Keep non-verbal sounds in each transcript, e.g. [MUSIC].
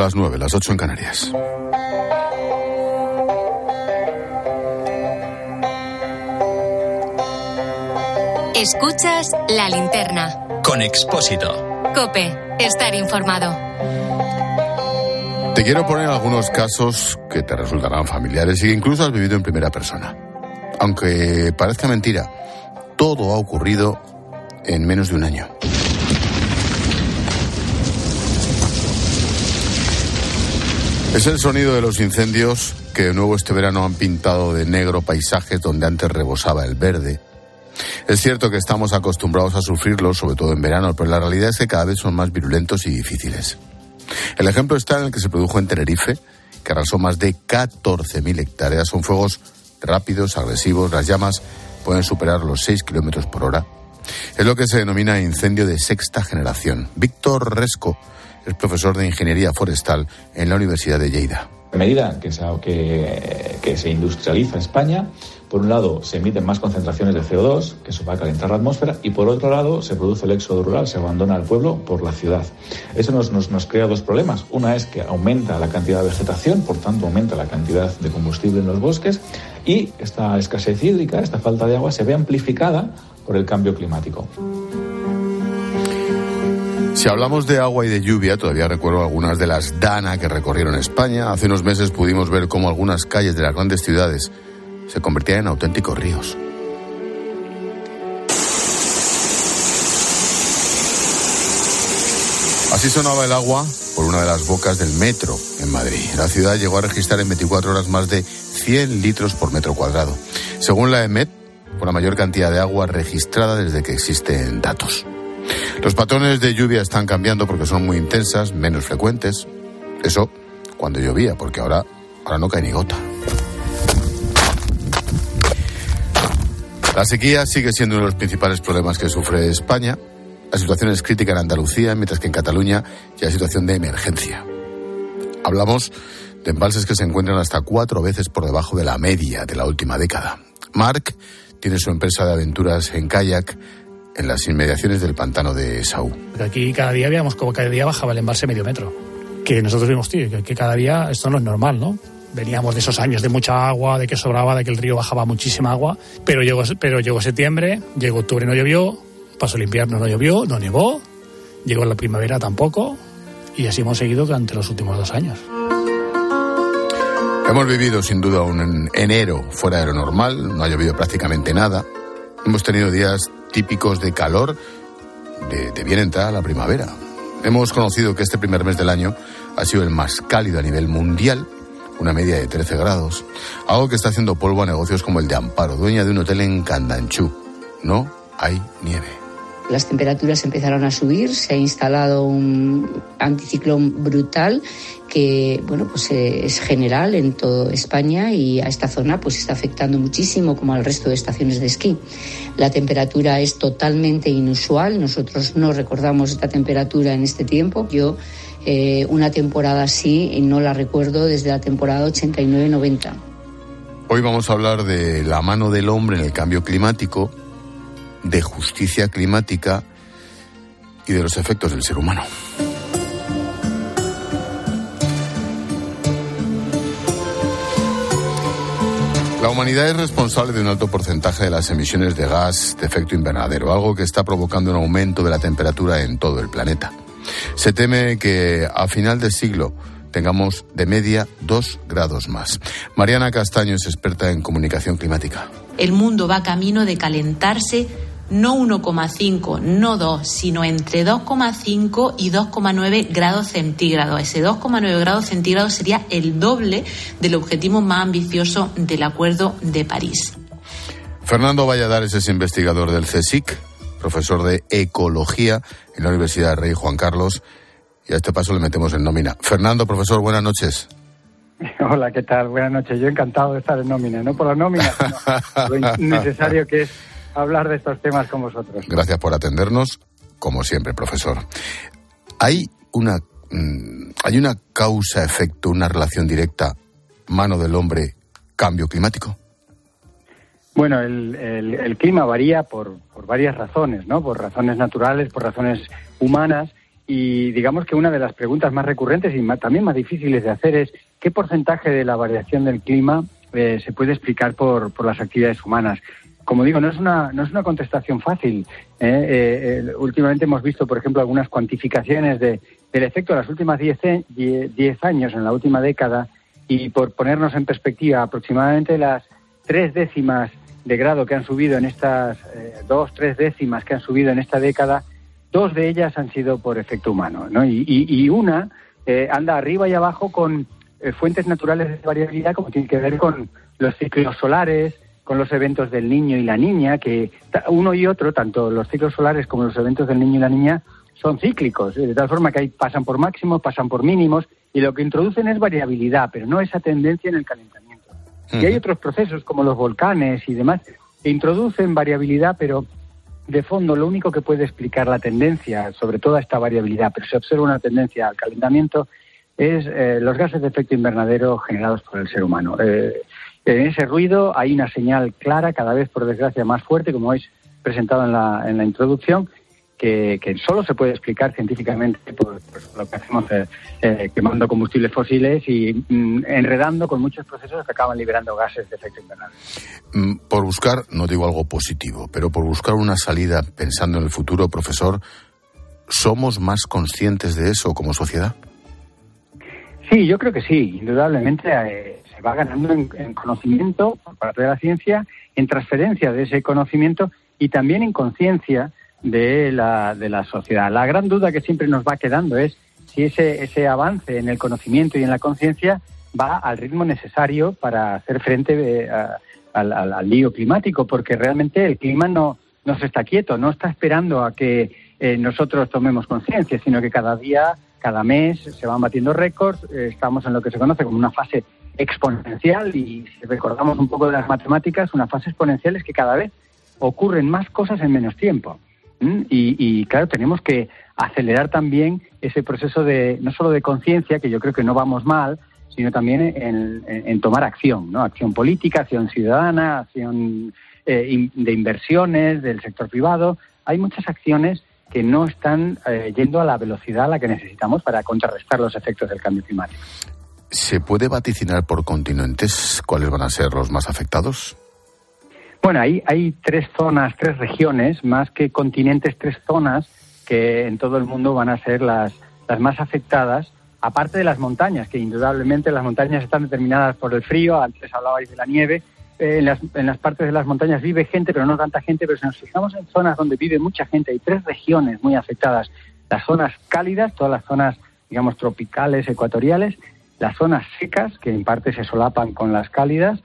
las nueve, las ocho en Canarias. Escuchas la linterna. Con Expósito. Cope, estar informado. Te quiero poner algunos casos que te resultarán familiares y que incluso has vivido en primera persona. Aunque parezca mentira, todo ha ocurrido en menos de un año. Es el sonido de los incendios que de nuevo este verano han pintado de negro paisajes donde antes rebosaba el verde. Es cierto que estamos acostumbrados a sufrirlos, sobre todo en verano, pero la realidad es que cada vez son más virulentos y difíciles. El ejemplo está en el que se produjo en Tenerife, que arrasó más de 14.000 hectáreas. Son fuegos rápidos, agresivos, las llamas pueden superar los 6 kilómetros por hora. Es lo que se denomina incendio de sexta generación. Víctor Resco es profesor de Ingeniería Forestal en la Universidad de Lleida. A medida que se, que, que se industrializa España, por un lado se emiten más concentraciones de CO2, que eso va a calentar la atmósfera, y por otro lado se produce el éxodo rural, se abandona el pueblo por la ciudad. Eso nos, nos, nos crea dos problemas. Una es que aumenta la cantidad de vegetación, por tanto aumenta la cantidad de combustible en los bosques, y esta escasez hídrica, esta falta de agua, se ve amplificada por el cambio climático. Si hablamos de agua y de lluvia, todavía recuerdo algunas de las DANA que recorrieron España. Hace unos meses pudimos ver cómo algunas calles de las grandes ciudades se convertían en auténticos ríos. Así sonaba el agua por una de las bocas del metro en Madrid. La ciudad llegó a registrar en 24 horas más de 100 litros por metro cuadrado. Según la EMET, por la mayor cantidad de agua registrada desde que existen datos. Los patrones de lluvia están cambiando porque son muy intensas, menos frecuentes. Eso cuando llovía, porque ahora, ahora no cae ni gota. La sequía sigue siendo uno de los principales problemas que sufre España. La situación es crítica en Andalucía, mientras que en Cataluña ya hay situación de emergencia. Hablamos de embalses que se encuentran hasta cuatro veces por debajo de la media de la última década. Mark tiene su empresa de aventuras en kayak en las inmediaciones del pantano de Saúl. Aquí cada día veíamos como cada día bajaba el embalse medio metro. Que nosotros vimos, tío, que, que cada día esto no es normal, ¿no? Veníamos de esos años de mucha agua, de que sobraba, de que el río bajaba muchísima agua, pero llegó, pero llegó septiembre, llegó octubre, no llovió, pasó el invierno, no llovió, no nevó, llegó la primavera tampoco, y así hemos seguido durante los últimos dos años. Hemos vivido sin duda un enero fuera de lo normal, no ha llovido prácticamente nada. Hemos tenido días típicos de calor, de, de bien entrada la primavera. Hemos conocido que este primer mes del año ha sido el más cálido a nivel mundial, una media de 13 grados, algo que está haciendo polvo a negocios como el de Amparo, dueña de un hotel en Candanchú. No hay nieve. Las temperaturas empezaron a subir, se ha instalado un anticiclón brutal que bueno pues es general en toda España y a esta zona pues está afectando muchísimo como al resto de estaciones de esquí. La temperatura es totalmente inusual, nosotros no recordamos esta temperatura en este tiempo. Yo eh, una temporada así no la recuerdo desde la temporada 89-90. Hoy vamos a hablar de la mano del hombre en el cambio climático, de justicia climática y de los efectos del ser humano. Humanidad es responsable de un alto porcentaje de las emisiones de gas de efecto invernadero, algo que está provocando un aumento de la temperatura en todo el planeta. Se teme que a final de siglo tengamos de media dos grados más. Mariana Castaño es experta en comunicación climática. El mundo va camino de calentarse no 1,5, no 2, sino entre 2,5 y 2,9 grados centígrados. Ese 2,9 grados centígrados sería el doble del objetivo más ambicioso del Acuerdo de París. Fernando Valladares es investigador del CSIC, profesor de Ecología en la Universidad Rey Juan Carlos. Y a este paso le metemos en nómina. Fernando, profesor, buenas noches. [LAUGHS] Hola, ¿qué tal? Buenas noches. Yo encantado de estar en nómina, no por la nómina, sino [LAUGHS] lo necesario que es hablar de estos temas con vosotros. Gracias por atendernos, como siempre, profesor. Hay una, mm, hay una causa-efecto, una relación directa, mano del hombre, cambio climático. Bueno, el, el, el clima varía por, por, varias razones, ¿no? Por razones naturales, por razones humanas y digamos que una de las preguntas más recurrentes y también más difíciles de hacer es qué porcentaje de la variación del clima eh, se puede explicar por, por las actividades humanas. Como digo, no es una, no es una contestación fácil. ¿eh? Eh, últimamente hemos visto, por ejemplo, algunas cuantificaciones de, del efecto de las últimas 10 diez, años, en la última década, y por ponernos en perspectiva, aproximadamente las tres décimas de grado que han subido en estas, dos, tres décimas que han subido en esta década, dos de ellas han sido por efecto humano, ¿no? Y, y, una anda arriba y abajo con fuentes naturales de variabilidad, como tiene que ver con los ciclos solares, con los eventos del niño y la niña, que uno y otro, tanto los ciclos solares como los eventos del niño y la niña, son cíclicos, de tal forma que ahí pasan por máximos, pasan por mínimos, y lo que introducen es variabilidad, pero no esa tendencia en el calentamiento. Y hay otros procesos como los volcanes y demás que introducen variabilidad, pero de fondo lo único que puede explicar la tendencia sobre toda esta variabilidad, pero se observa una tendencia al calentamiento, es eh, los gases de efecto invernadero generados por el ser humano. Eh, en ese ruido hay una señal clara, cada vez por desgracia más fuerte, como habéis presentado en la, en la introducción, que, solo se puede explicar científicamente por, lo que hacemos eh, eh, quemando combustibles fósiles y mm, enredando con muchos procesos que acaban liberando gases de efecto invernadero. Mm, por buscar, no digo algo positivo, pero por buscar una salida pensando en el futuro, profesor, ¿somos más conscientes de eso como sociedad? Sí, yo creo que sí, indudablemente. Eh, va ganando en, conocimiento por parte de la ciencia, en transferencia de ese conocimiento y también en conciencia de la, de la sociedad. La gran duda que siempre nos va quedando es si ese, ese avance en el conocimiento y en la conciencia va al ritmo necesario para hacer frente eh, al, al, lío climático, porque realmente el clima no, no se está quieto, no está esperando a que eh, nosotros tomemos conciencia, sino que cada día, cada mes se van batiendo récords, eh, estamos en lo que se conoce como una fase exponencial y si recordamos un poco de las matemáticas, una fase exponencial es que cada vez ocurren más cosas en menos tiempo. Y, claro, tenemos que acelerar también ese proceso de no solo de conciencia, que yo creo que no vamos mal, sino también en, tomar acción, ¿no? Acción política, acción ciudadana, acción eh, de inversiones del sector privado. Hay muchas acciones que no están eh, yendo a la velocidad a la que necesitamos para contrarrestar los efectos del cambio climático. ¿Se puede vaticinar por continentes cuáles van a ser los más afectados? Bueno, hay, hay tres zonas, tres regiones, más que continentes, tres zonas que en todo el mundo van a ser las, las más afectadas, aparte de las montañas, que indudablemente las montañas están determinadas por el frío, antes hablabais de la nieve, eh, en, las, en las partes de las montañas vive gente, pero no tanta gente, pero si nos fijamos en zonas donde vive mucha gente, hay tres regiones muy afectadas, las zonas cálidas, todas las zonas, digamos, tropicales, ecuatoriales, las zonas secas, que en parte se solapan con las cálidas,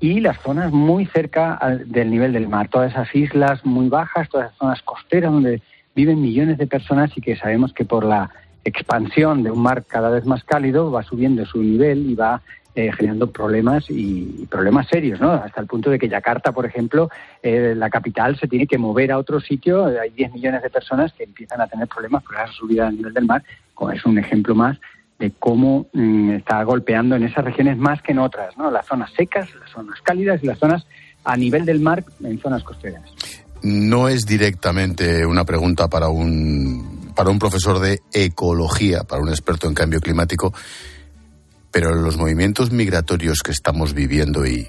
y las zonas muy cerca del nivel del mar, todas esas islas muy bajas, todas esas zonas costeras donde viven millones de personas y que sabemos que por la expansión de un mar cada vez más cálido va subiendo su nivel y va eh, generando problemas y, problemas serios, ¿no? Hasta el punto de que Yakarta, por ejemplo, eh, la capital, se tiene que mover a otro sitio. Hay 10 millones de personas que empiezan a tener problemas por esa subida del nivel del mar, como es un ejemplo más de cómo mm, está golpeando en esas regiones más que en otras, ¿no? Las zonas secas, las zonas cálidas y las zonas a nivel del mar en zonas costeras. No es directamente una pregunta para un, para un profesor de ecología, para un experto en cambio climático, pero los movimientos migratorios que estamos viviendo y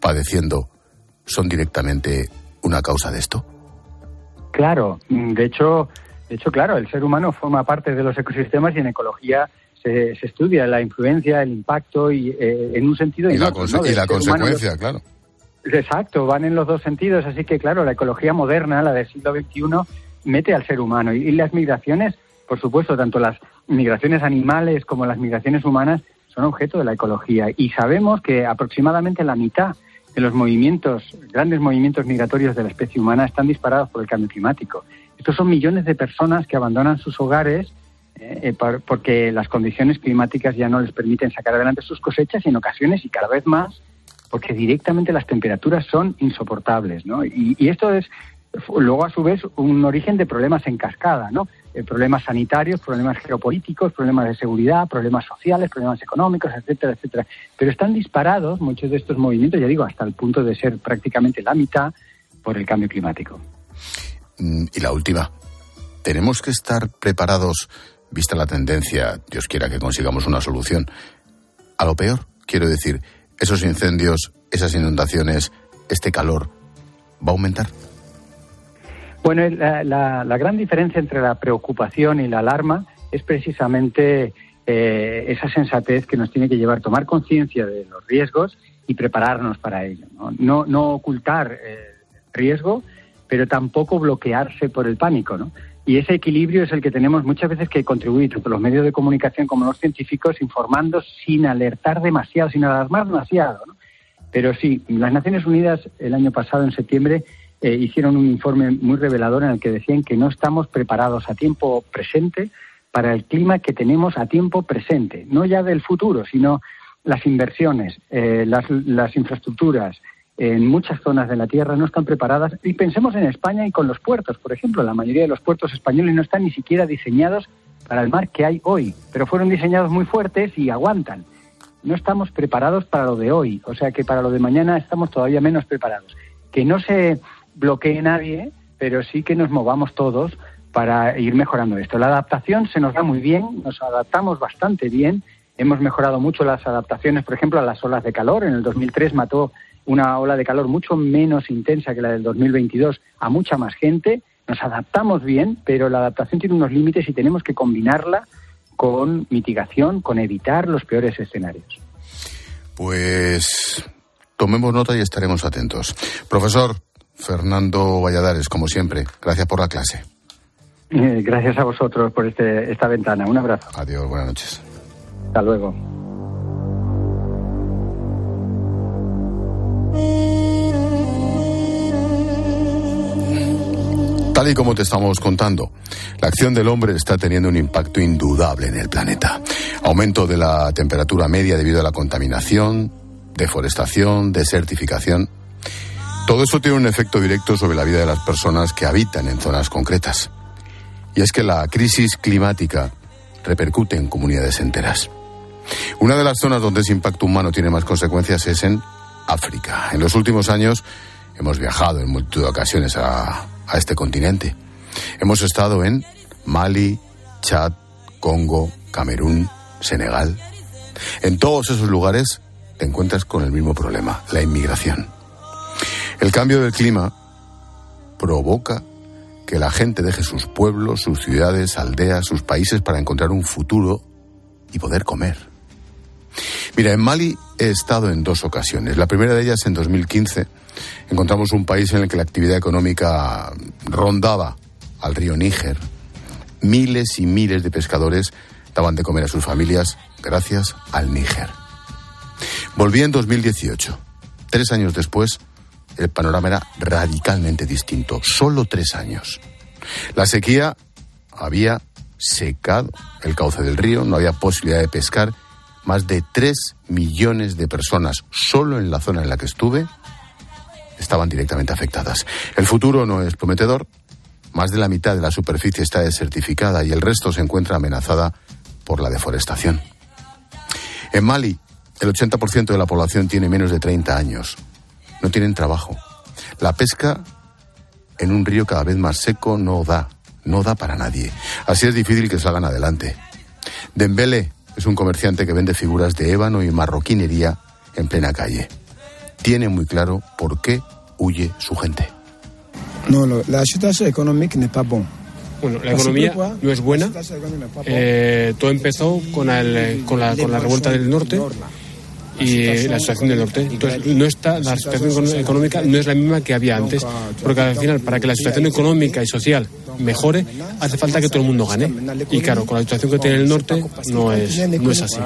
padeciendo son directamente una causa de esto. Claro, de hecho, de hecho, claro, el ser humano forma parte de los ecosistemas y en ecología se, estudia la influencia, el impacto y eh, en un sentido y, la, consecuencia, claro. Exacto, van en los dos sentidos, así que claro, la ecología moderna, la del siglo XXI, mete al ser humano y, las migraciones, por supuesto, tanto las migraciones animales como las migraciones humanas son objeto de la ecología y sabemos que aproximadamente la mitad de los movimientos, grandes movimientos migratorios de la especie humana están disparados por el cambio climático. Estos son millones de personas que abandonan sus hogares eh, porque las condiciones climáticas ya no les permiten sacar adelante sus cosechas y en ocasiones y cada vez más porque directamente las temperaturas son insoportables, ¿no? Y, esto es luego a su vez un origen de problemas en cascada, ¿no? Eh, problemas sanitarios, problemas geopolíticos, problemas de seguridad, problemas sociales, problemas económicos, etcétera, etcétera. Pero están disparados muchos de estos movimientos, ya digo, hasta el punto de ser prácticamente la mitad por el cambio climático. Mm, y la última, tenemos que estar preparados vista la tendencia, Dios quiera que consigamos una solución, a lo peor, quiero decir, esos incendios, esas inundaciones, este calor, ¿va a aumentar? Bueno, la, gran diferencia entre la preocupación y la alarma es precisamente eh, esa sensatez que nos tiene que llevar a tomar conciencia de los riesgos y prepararnos para ello. No, no, ocultar el eh, riesgo, pero tampoco bloquearse por el pánico. ¿no? Y ese equilibrio es el que tenemos muchas veces que contribuir, tanto los medios de comunicación como los científicos, informando sin alertar demasiado, sin alarmar demasiado. ¿no? Pero sí, las Naciones Unidas el año pasado, en septiembre, eh, hicieron un informe muy revelador en el que decían que no estamos preparados a tiempo presente para el clima que tenemos a tiempo presente, no ya del futuro, sino las inversiones, eh, las, las infraestructuras, en muchas zonas de la Tierra no están preparadas. Y pensemos en España y con los puertos, por ejemplo, la mayoría de los puertos españoles no están ni siquiera diseñados para el mar que hay hoy, pero fueron diseñados muy fuertes y aguantan. No estamos preparados para lo de hoy, o sea que para lo de mañana estamos todavía menos preparados. Que no se bloquee nadie, pero sí que nos movamos todos para ir mejorando esto. La adaptación se nos da muy bien, nos adaptamos bastante bien, hemos mejorado mucho las adaptaciones, por ejemplo, a las olas de calor. En el 2003 mató una ola de calor mucho menos intensa que la del 2022 a mucha más gente. Nos adaptamos bien, pero la adaptación tiene unos límites y tenemos que combinarla con mitigación, con evitar los peores escenarios. Pues tomemos nota y estaremos atentos. Profesor Fernando Valladares, como siempre, gracias por la clase. Eh, gracias a vosotros por este, esta ventana. Un abrazo. Adiós, buenas noches. Hasta luego. Y como te estamos contando, la acción del hombre está teniendo un impacto indudable en el planeta. Aumento de la temperatura media debido a la contaminación, deforestación, desertificación. Todo eso tiene un efecto directo sobre la vida de las personas que habitan en zonas concretas. Y es que la crisis climática repercute en comunidades enteras. Una de las zonas donde ese impacto humano tiene más consecuencias es en África. En los últimos años hemos viajado en multitud de ocasiones a, a este continente. Hemos estado en Mali, Chad, Congo, Camerún, Senegal. En todos esos lugares te encuentras con el mismo problema, la inmigración. El cambio del clima provoca que la gente deje sus pueblos, sus ciudades, aldeas, sus países para encontrar un futuro y poder comer. Mira, en Mali he estado en dos ocasiones. La primera de ellas en 2015 encontramos un país en el que la actividad económica rondaba al río Níger. Miles y miles de pescadores daban de comer a sus familias gracias al Níger. Volví en 2018. Tres años después, el panorama era radicalmente distinto. Solo tres años. La sequía había secado el cauce del río, no había posibilidad de pescar. Más de tres millones de personas solo en la zona en la que estuve estaban directamente afectadas. El futuro no es prometedor. Más de la mitad de la superficie está desertificada y el resto se encuentra amenazada por la deforestación. En Mali, el 80% de la población tiene menos de 30 años. No tienen trabajo. La pesca en un río cada vez más seco no da, no da para nadie. Así es difícil que salgan adelante. Dembele es un comerciante que vende figuras de ébano y marroquinería en plena calle tiene muy claro por qué huye su gente. No, la situación económica no está buena. Bueno, la economía no es buena. Eh, todo empezó con, el, con, la, con la revuelta del norte y la situación del norte. Entonces, no está, la situación económica no es la misma que había antes, porque al final, para que la situación económica y social mejore, hace falta que todo el mundo gane. Y claro, con la situación que tiene el norte, no es, no es así.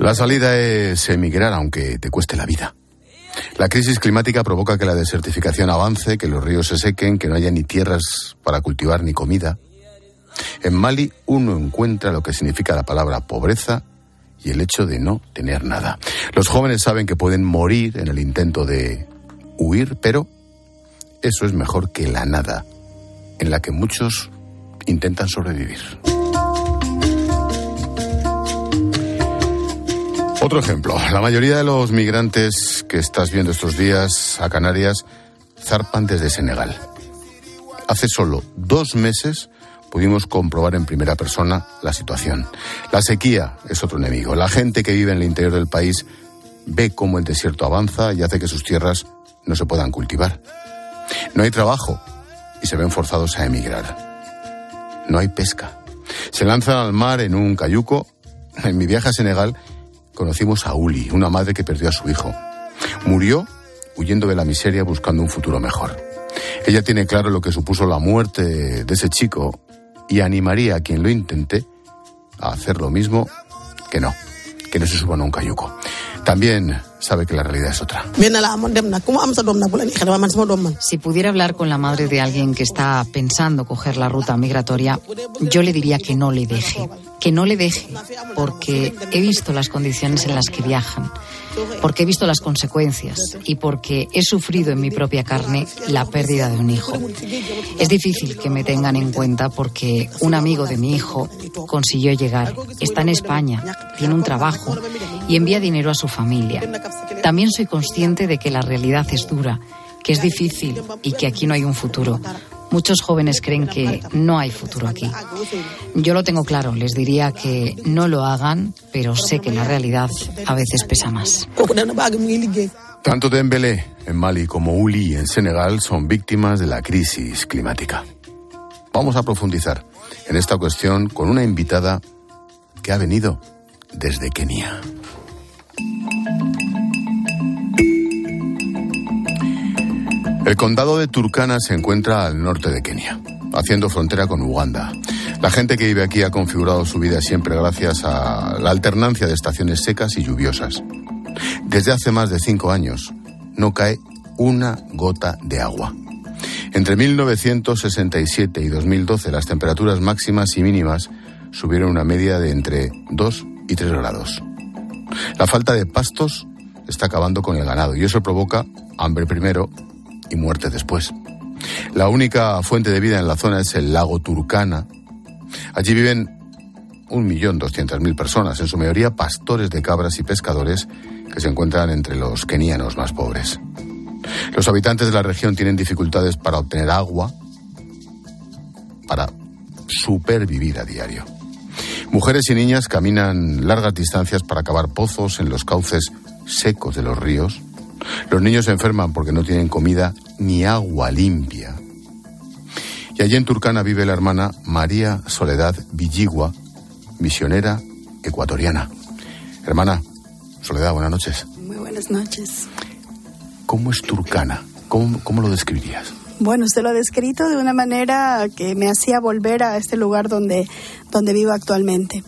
La salida es emigrar, aunque te cueste la vida. La crisis climática provoca que la desertificación avance, que los ríos se sequen, que no haya ni tierras para cultivar ni comida. En Mali uno encuentra lo que significa la palabra pobreza y el hecho de no tener nada. Los jóvenes saben que pueden morir en el intento de huir, pero eso es mejor que la nada, en la que muchos intentan sobrevivir. Otro ejemplo, la mayoría de los migrantes que estás viendo estos días a Canarias zarpan desde Senegal. Hace solo dos meses pudimos comprobar en primera persona la situación. La sequía es otro enemigo. La gente que vive en el interior del país ve cómo el desierto avanza y hace que sus tierras no se puedan cultivar. No hay trabajo y se ven forzados a emigrar. No hay pesca. Se lanzan al mar en un cayuco. En mi viaje a Senegal conocimos a Uli, una madre que perdió a su hijo. Murió huyendo de la miseria buscando un futuro mejor. Ella tiene claro lo que supuso la muerte de ese chico y animaría a quien lo intente a hacer lo mismo que no, que no se suban a un cayuco. También sabe que la realidad es otra. Si pudiera hablar con la madre de alguien que está pensando coger la ruta migratoria, yo le diría que no le deje, que no le deje, porque he visto las condiciones en las que viajan porque he visto las consecuencias y porque he sufrido en mi propia carne la pérdida de un hijo. Es difícil que me tengan en cuenta porque un amigo de mi hijo consiguió llegar, está en España, tiene un trabajo y envía dinero a su familia. También soy consciente de que la realidad es dura, que es difícil y que aquí no hay un futuro. Muchos jóvenes creen que no hay futuro aquí. Yo lo tengo claro, les diría que no lo hagan, pero sé que la realidad a veces pesa más. Tanto Dembélé en Mali como Uli en Senegal son víctimas de la crisis climática. Vamos a profundizar en esta cuestión con una invitada que ha venido desde Kenia. El condado de Turkana se encuentra al norte de Kenia, haciendo frontera con Uganda. La gente que vive aquí ha configurado su vida siempre gracias a la alternancia de estaciones secas y lluviosas. Desde hace más de cinco años no cae una gota de agua. Entre 1967 y 2012 las temperaturas máximas y mínimas subieron una media de entre 2 y 3 grados. La falta de pastos está acabando con el ganado y eso provoca hambre primero y muerte después. La única fuente de vida en la zona es el lago Turkana. Allí viven un millón doscientas mil personas, en su mayoría pastores de cabras y pescadores que se encuentran entre los kenianos más pobres. Los habitantes de la región tienen dificultades para obtener agua, para supervivir a diario. Mujeres y niñas caminan largas distancias para cavar pozos en los cauces secos de los ríos los niños se enferman porque no tienen comida ni agua limpia. Y allí en Turcana vive la hermana María Soledad Villigua, misionera ecuatoriana. Hermana, Soledad, buenas noches. Muy buenas noches. ¿Cómo es Turcana? ¿Cómo, cómo lo describirías? Bueno, usted lo ha descrito de una manera que me hacía volver a este lugar donde, donde vivo actualmente.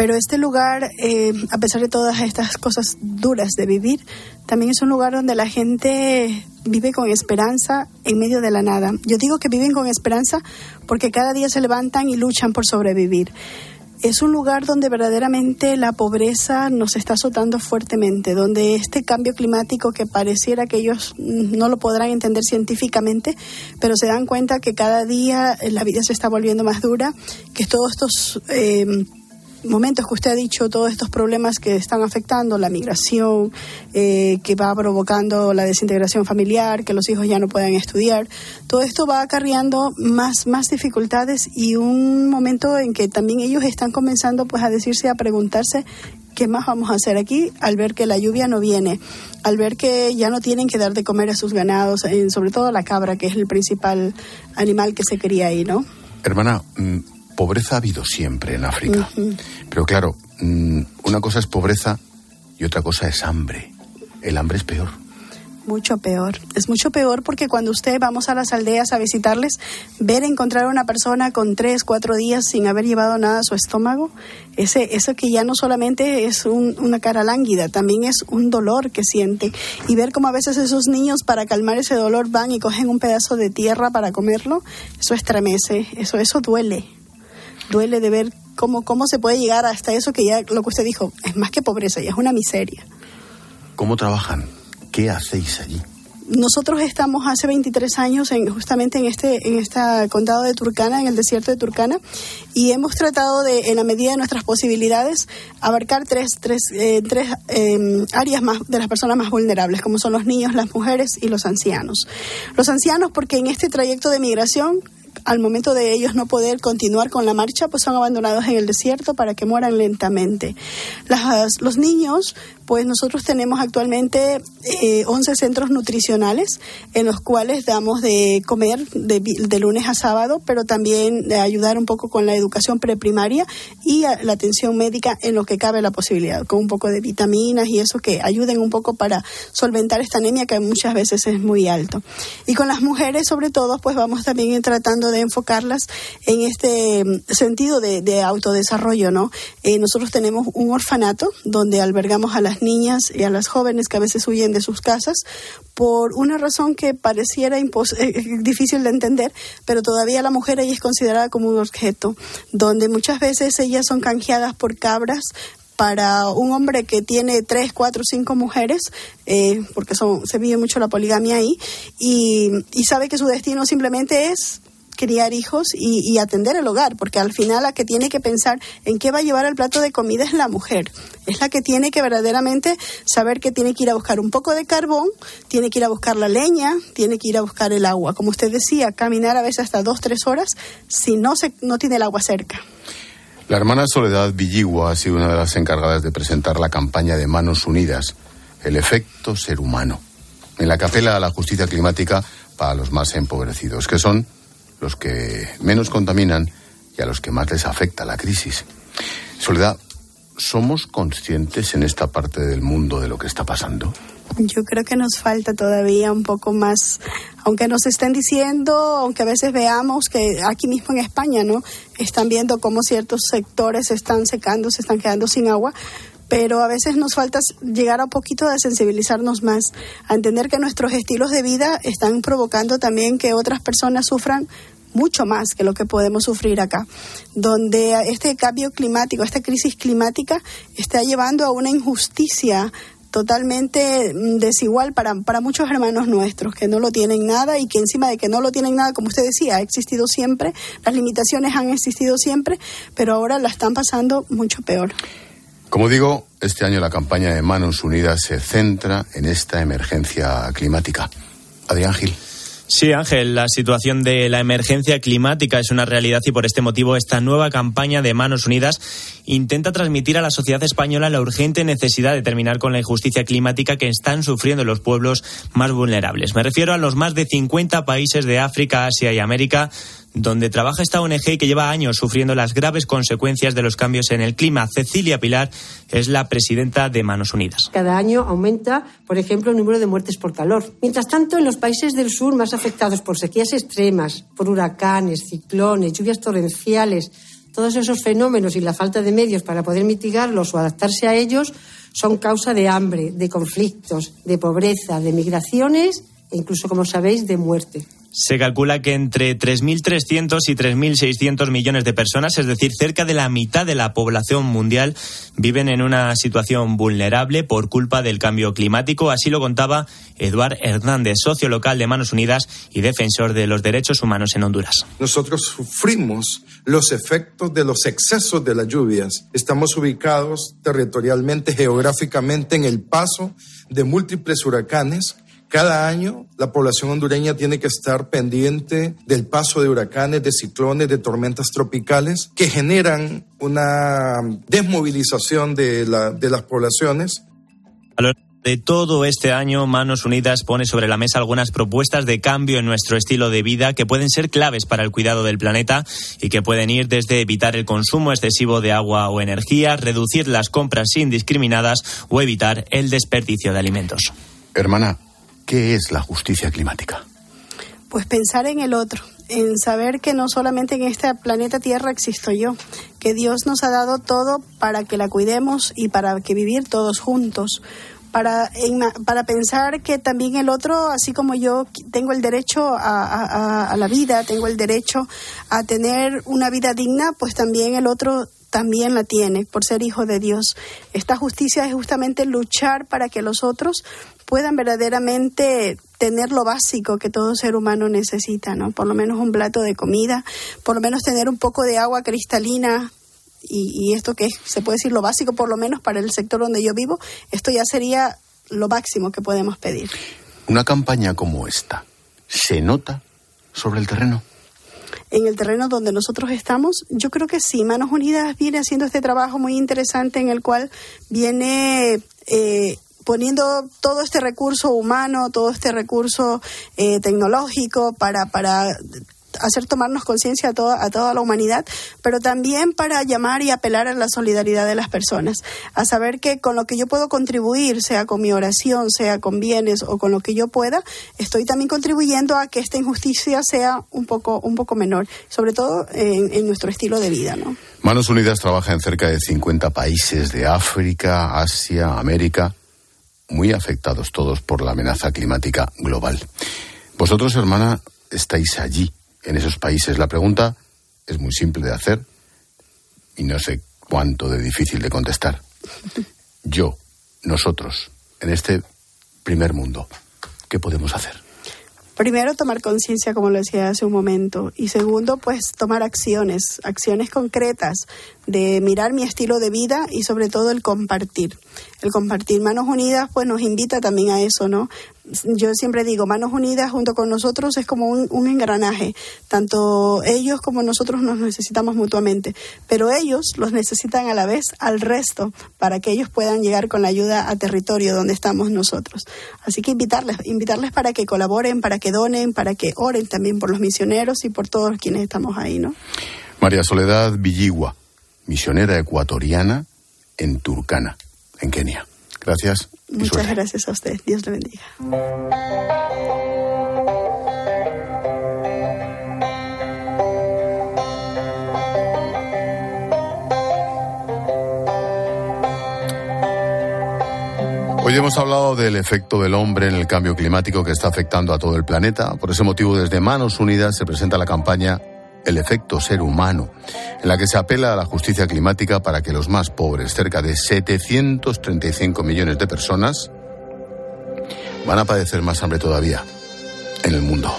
Pero este lugar, eh, a pesar de todas estas cosas duras de vivir, también es un lugar donde la gente vive con esperanza en medio de la nada. Yo digo que viven con esperanza porque cada día se levantan y luchan por sobrevivir. Es un lugar donde verdaderamente la pobreza nos está azotando fuertemente, donde este cambio climático que pareciera que ellos no lo podrán entender científicamente, pero se dan cuenta que cada día la vida se está volviendo más dura, que todos estos... Eh, momentos que usted ha dicho, todos estos problemas que están afectando la migración, eh, que va provocando la desintegración familiar, que los hijos ya no puedan estudiar, todo esto va acarreando más, más dificultades y un momento en que también ellos están comenzando pues a decirse, a preguntarse ¿qué más vamos a hacer aquí al ver que la lluvia no viene? Al ver que ya no tienen que dar de comer a sus ganados, sobre todo la cabra, que es el principal animal que se cría ahí, ¿no? Hermana, mm, pobreza ha habido siempre en África. Pero claro, mm, una cosa es pobreza y otra cosa es hambre. El hambre es peor. Mucho peor. Es mucho peor porque cuando usted vamos a las aldeas a visitarles, ver encontrar a una persona con tres, cuatro días sin haber llevado nada a su estómago, ese, eso que ya no solamente es una cara lánguida, también es un dolor que siente. Y ver cómo a veces esos niños para calmar ese dolor van y cogen un pedazo de tierra para comerlo, eso estremece, eso, eso duele duele de ver cómo, cómo se puede llegar hasta eso que ya lo que usted dijo, es más que pobreza, ya es una miseria. ¿Cómo trabajan? ¿Qué hacéis allí? Nosotros estamos hace 23 años en, justamente en este, en este condado de Turcana, en el desierto de Turcana, y hemos tratado de, en la medida de nuestras posibilidades, abarcar tres, tres, eh, tres em, áreas más de las personas más vulnerables, como son los niños, las mujeres y los ancianos. Los ancianos porque en este trayecto de migración al momento de ellos no poder continuar con la marcha, pues son abandonados en el desierto para que mueran lentamente. los niños, pues nosotros tenemos actualmente 11 eh, centros nutricionales en los cuales damos de comer de, lunes a sábado, pero también de ayudar un poco con la educación preprimaria y la atención médica en lo que cabe la posibilidad, con un poco de vitaminas y eso que ayuden un poco para solventar esta anemia que muchas veces es muy alto. Y con las mujeres, sobre todo, pues vamos también tratando de enfocarlas en este mm, sentido de, autodesarrollo, ¿no? Eh, nosotros tenemos un orfanato donde albergamos a las niñas y a las jóvenes que a veces huyen de sus casas por una razón que pareciera eh, eh, difícil de entender, pero todavía la mujer ahí es considerada como un objeto, donde muchas veces ellas son canjeadas por cabras, para un hombre que tiene tres, cuatro, cinco mujeres, eh, porque son, se vive mucho la poligamia ahí, y, sabe que su destino simplemente es criar hijos y, atender el hogar, porque al final la que tiene que pensar en qué va a llevar el plato de comida es la mujer. Es la que tiene que verdaderamente saber que tiene que ir a buscar un poco de carbón, tiene que ir a buscar la leña, tiene que ir a buscar el agua. Como usted decía, caminar a veces hasta dos, tres horas si no, se, no tiene el agua cerca. La hermana Soledad Villigua ha sido una de las encargadas de presentar la campaña de Manos Unidas, el efecto ser humano, en la capela a la justicia climática para los más empobrecidos, que son los que menos contaminan y a los que más les afecta la crisis. Soledad, ¿somos conscientes en esta parte del mundo de lo que está pasando? Yo creo que nos falta todavía un poco más, aunque nos estén diciendo, aunque a veces veamos que aquí mismo en España, ¿no? Están viendo cómo ciertos sectores se están secando, se están quedando sin agua, pero a veces nos falta llegar a un poquito de sensibilizarnos más, a entender que nuestros estilos de vida están provocando también que otras personas sufran mucho más que lo que podemos sufrir acá, donde este cambio climático, esta crisis climática está llevando a una injusticia totalmente mm, desigual para, para muchos hermanos nuestros que no lo tienen nada y que encima de que no lo tienen nada, como usted decía, ha existido siempre, las limitaciones han existido siempre, pero ahora la están pasando mucho peor. Como digo, este año la campaña de Manos Unidas se centra en esta emergencia climática. Adrián Gil. Sí, Ángel, la situación de la emergencia climática es una realidad y por este motivo esta nueva campaña de Manos Unidas intenta transmitir a la sociedad española la urgente necesidad de terminar con la injusticia climática que están sufriendo los pueblos más vulnerables. Me refiero a los más de 50 países de África, Asia y América donde trabaja esta ONG que lleva años sufriendo las graves consecuencias de los cambios en el clima. Cecilia Pilar es la presidenta de Manos Unidas. Cada año aumenta, por ejemplo, el número de muertes por calor. Mientras tanto, en los países del sur más afectados por sequías extremas, por huracanes, ciclones, lluvias torrenciales, todos esos fenómenos y la falta de medios para poder mitigarlos o adaptarse a ellos son causa de hambre, de conflictos, de pobreza, de migraciones e incluso, como sabéis, de muerte. Se calcula que entre 3.300 y 3.600 millones de personas, es decir, cerca de la mitad de la población mundial, viven en una situación vulnerable por culpa del cambio climático. Así lo contaba Eduard Hernández, socio local de Manos Unidas y defensor de los derechos humanos en Honduras. Nosotros sufrimos los efectos de los excesos de las lluvias. Estamos ubicados territorialmente, geográficamente, en el paso de múltiples huracanes cada año la población hondureña tiene que estar pendiente del paso de huracanes, de ciclones, de tormentas tropicales que generan una desmovilización de, de las poblaciones. De todo este año, Manos Unidas pone sobre la mesa algunas propuestas de cambio en nuestro estilo de vida que pueden ser claves para el cuidado del planeta y que pueden ir desde evitar el consumo excesivo de agua o energía, reducir las compras indiscriminadas o evitar el desperdicio de alimentos. Hermana, ¿Qué es la justicia climática? Pues pensar en el otro, en saber que no solamente en este planeta Tierra existo yo, que Dios nos ha dado todo para que la cuidemos y para que vivir todos juntos. Para, para pensar que también el otro, así como yo tengo el derecho a, a la vida, tengo el derecho a tener una vida digna, pues también el otro también la tiene por ser hijo de Dios. Esta justicia es justamente luchar para que los otros puedan verdaderamente tener lo básico que todo ser humano necesita, ¿no? Por lo menos un plato de comida, por lo menos tener un poco de agua cristalina y, esto que se puede decir lo básico, por lo menos para el sector donde yo vivo, esto ya sería lo máximo que podemos pedir. Una campaña como esta, ¿se nota sobre el terreno? En el terreno donde nosotros estamos, yo creo que sí, Manos Unidas viene haciendo este trabajo muy interesante en el cual viene eh, poniendo todo este recurso humano, todo este recurso eh, tecnológico para, para hacer tomarnos conciencia a toda, a toda la humanidad, pero también para llamar y apelar a la solidaridad de las personas, a saber que con lo que yo puedo contribuir, sea con mi oración, sea con bienes o con lo que yo pueda, estoy también contribuyendo a que esta injusticia sea un poco, un poco menor, sobre todo en, nuestro estilo de vida. ¿no? Manos Unidas trabaja en cerca de 50 países de África, Asia, América, muy afectados todos por la amenaza climática global. Vosotros, hermana, estáis allí en esos países. La pregunta es muy simple de hacer y no sé cuánto de difícil de contestar. [LAUGHS] Yo, nosotros, en este primer mundo, ¿qué podemos hacer? Primero, tomar conciencia, como lo decía hace un momento. Y segundo, pues tomar acciones, acciones concretas de mirar mi estilo de vida y sobre todo el compartir. El compartir Manos Unidas, pues nos invita también a eso, ¿no? Yo siempre digo, Manos Unidas junto con nosotros es como un, engranaje. Tanto ellos como nosotros nos necesitamos mutuamente, pero ellos los necesitan a la vez al resto para que ellos puedan llegar con la ayuda a territorio donde estamos nosotros. Así que invitarles, invitarles para que colaboren, para que donen, para que oren también por los misioneros y por todos quienes estamos ahí, ¿no? María Soledad Villigua, misionera ecuatoriana en Turkana, en Kenia. Gracias. Muchas gracias a usted. Dios le bendiga. Hoy hemos hablado del efecto del hombre en el cambio climático que está afectando a todo el planeta. Por ese motivo, desde Manos Unidas se presenta la campaña el efecto ser humano, en la que se apela a la justicia climática para que los más pobres, cerca de 735 millones de personas, van a padecer más hambre todavía en el mundo.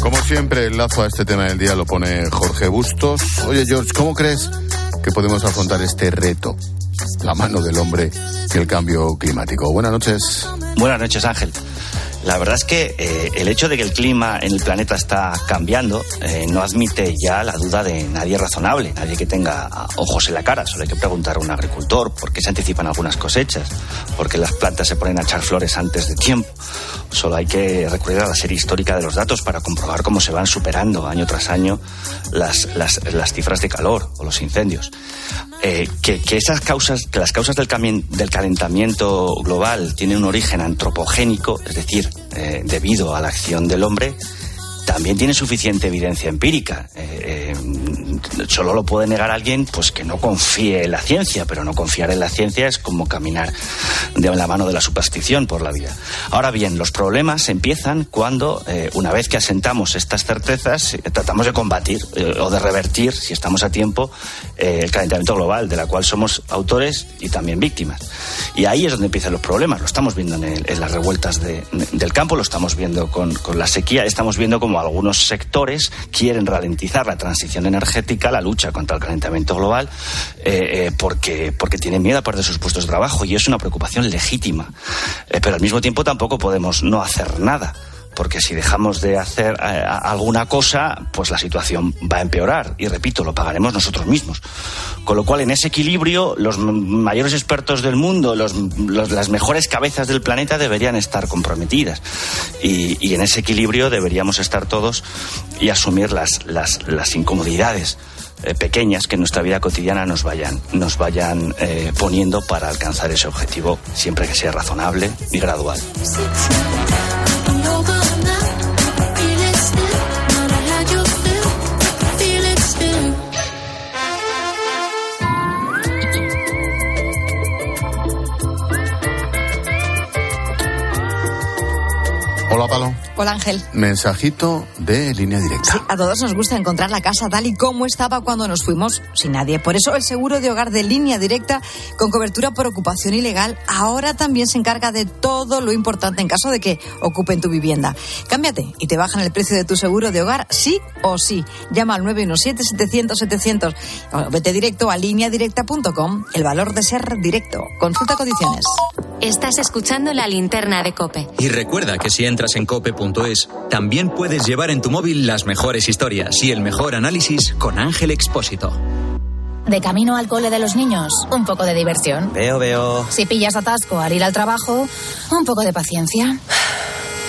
Como siempre, el lazo a este tema del día lo pone Jorge Bustos. Oye, George, ¿cómo crees que podemos afrontar este reto, la mano del hombre y el cambio climático. Buenas noches. Buenas noches, Ángel. La verdad es que eh, el hecho de que el clima en el planeta está cambiando eh, no admite ya la duda de nadie razonable, nadie que tenga ojos en la cara. Solo hay que preguntar a un agricultor por qué se anticipan algunas cosechas, por qué las plantas se ponen a echar flores antes de tiempo. Solo hay que recurrir a la serie histórica de los datos para comprobar cómo se van superando año tras año las, las, cifras de calor o los incendios. Eh, que, esas causas, que las causas del, del calentamiento global tienen un origen antropogénico, es decir, eh, debido a la acción del hombre, también tiene suficiente evidencia empírica. Eh, solo lo puede negar alguien pues que no confíe en la ciencia, pero no confiar en la ciencia es como caminar de la mano de la superstición por la vida. Ahora bien, los problemas empiezan cuando, eh, una vez que asentamos estas certezas, tratamos de combatir o de revertir, si estamos a tiempo, el calentamiento global, de la cual somos autores y también víctimas. Y ahí es donde empiezan los problemas. Lo estamos viendo en, las revueltas del campo, lo estamos viendo con, la sequía, estamos viendo como algunos sectores quieren ralentizar la transición energética, la lucha contra el calentamiento global, eh, eh, porque, porque tienen miedo a perder sus puestos de trabajo y es una preocupación legítima. Eh, pero al mismo tiempo tampoco podemos no hacer nada porque si dejamos de hacer eh, alguna cosa, pues la situación va a empeorar. Y repito, lo pagaremos nosotros mismos. Con lo cual, en ese equilibrio, los mayores expertos del mundo, las mejores cabezas del planeta deberían estar comprometidas. Y, en ese equilibrio deberíamos estar todos y asumir las, las, incomodidades eh, pequeñas que en nuestra vida cotidiana nos vayan, nos vayan eh, poniendo para alcanzar ese objetivo, siempre que sea razonable y gradual. Hola, Palo. Hola, Ángel. Mensajito de línea directa. Sí, a todos nos gusta encontrar la casa tal y como estaba cuando nos fuimos sin nadie. Por eso el seguro de hogar de línea directa con cobertura por ocupación ilegal ahora también se encarga de todo lo importante en caso de que ocupen tu vivienda. Cámbiate y te bajan el precio de tu seguro de hogar sí o sí. Llama al 917-700-700 o vete directo a lineadirecta.com. El valor de ser directo. Consulta condiciones. Estás escuchando la linterna de Cope. Y recuerda que si entras en cope.es, también puedes llevar en tu móvil las mejores historias y el mejor análisis con Ángel Expósito. De camino al cole de los niños, un poco de diversión. Veo, veo. Si pillas atasco al ir al trabajo, un poco de paciencia.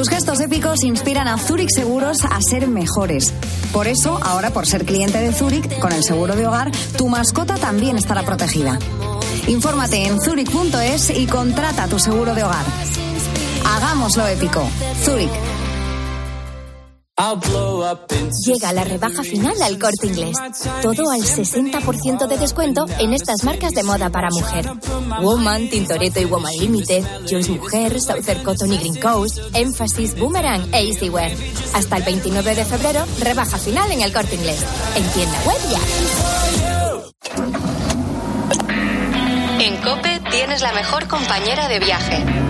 Tus gestos épicos inspiran a Zurich Seguros a ser mejores. Por eso, ahora por ser cliente de Zurich, con el seguro de hogar, tu mascota también estará protegida. Infórmate en zurich.es y contrata tu seguro de hogar. Hagámoslo épico. Zurich. Llega la rebaja final al corte inglés. Todo al 60% de descuento en estas marcas de moda para mujer. Woman, Tintoretto y Woman Limited, Joyce Mujer, Southern Cotton y Green Coast, Emphasis, Boomerang e Easywear. Hasta el 29 de febrero, rebaja final en el corte inglés. En tienda web ya. En Cope tienes la mejor compañera de viaje.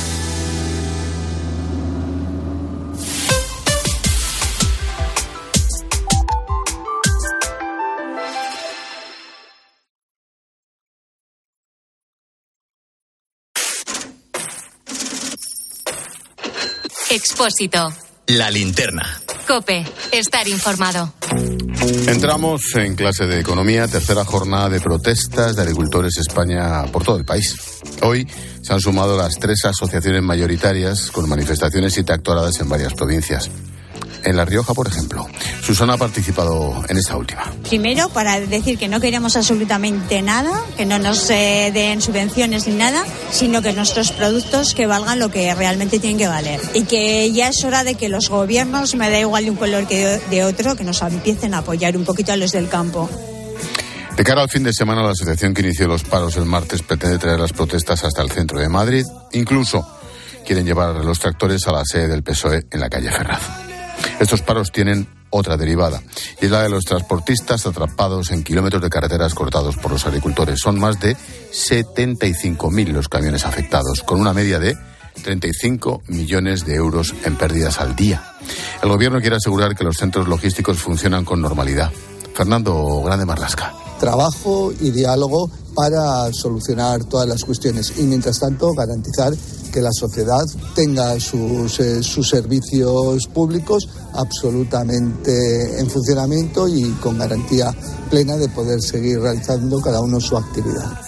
Expósito. La linterna. Cope. Estar informado. Entramos en clase de economía, tercera jornada de protestas de agricultores España por todo el país. Hoy se han sumado las tres asociaciones mayoritarias con manifestaciones y tractoradas en varias provincias. En La Rioja, por ejemplo. Susana ha participado en esta última. Primero, para decir que no queremos absolutamente nada, que no nos eh, den subvenciones ni nada, sino que nuestros productos que valgan lo que realmente tienen que valer. Y que ya es hora de que los gobiernos, me da igual de un color que de, de otro, que nos empiecen a apoyar un poquito a los del campo. De cara al fin de semana, la asociación que inició los paros el martes pretende traer las protestas hasta el centro de Madrid. Incluso quieren llevar los tractores a la sede del PSOE en la calle Ferraz. Estos paros tienen otra derivada, y es la de los transportistas atrapados en kilómetros de carreteras cortados por los agricultores. Son más de 75.000 los camiones afectados, con una media de 35 millones de euros en pérdidas al día. El gobierno quiere asegurar que los centros logísticos funcionan con normalidad. Fernando Grande Marlasca. Trabajo y diálogo para solucionar todas las cuestiones y, mientras tanto, garantizar que la sociedad tenga sus, eh, sus servicios públicos absolutamente en funcionamiento y con garantía plena de poder seguir realizando cada uno su actividad.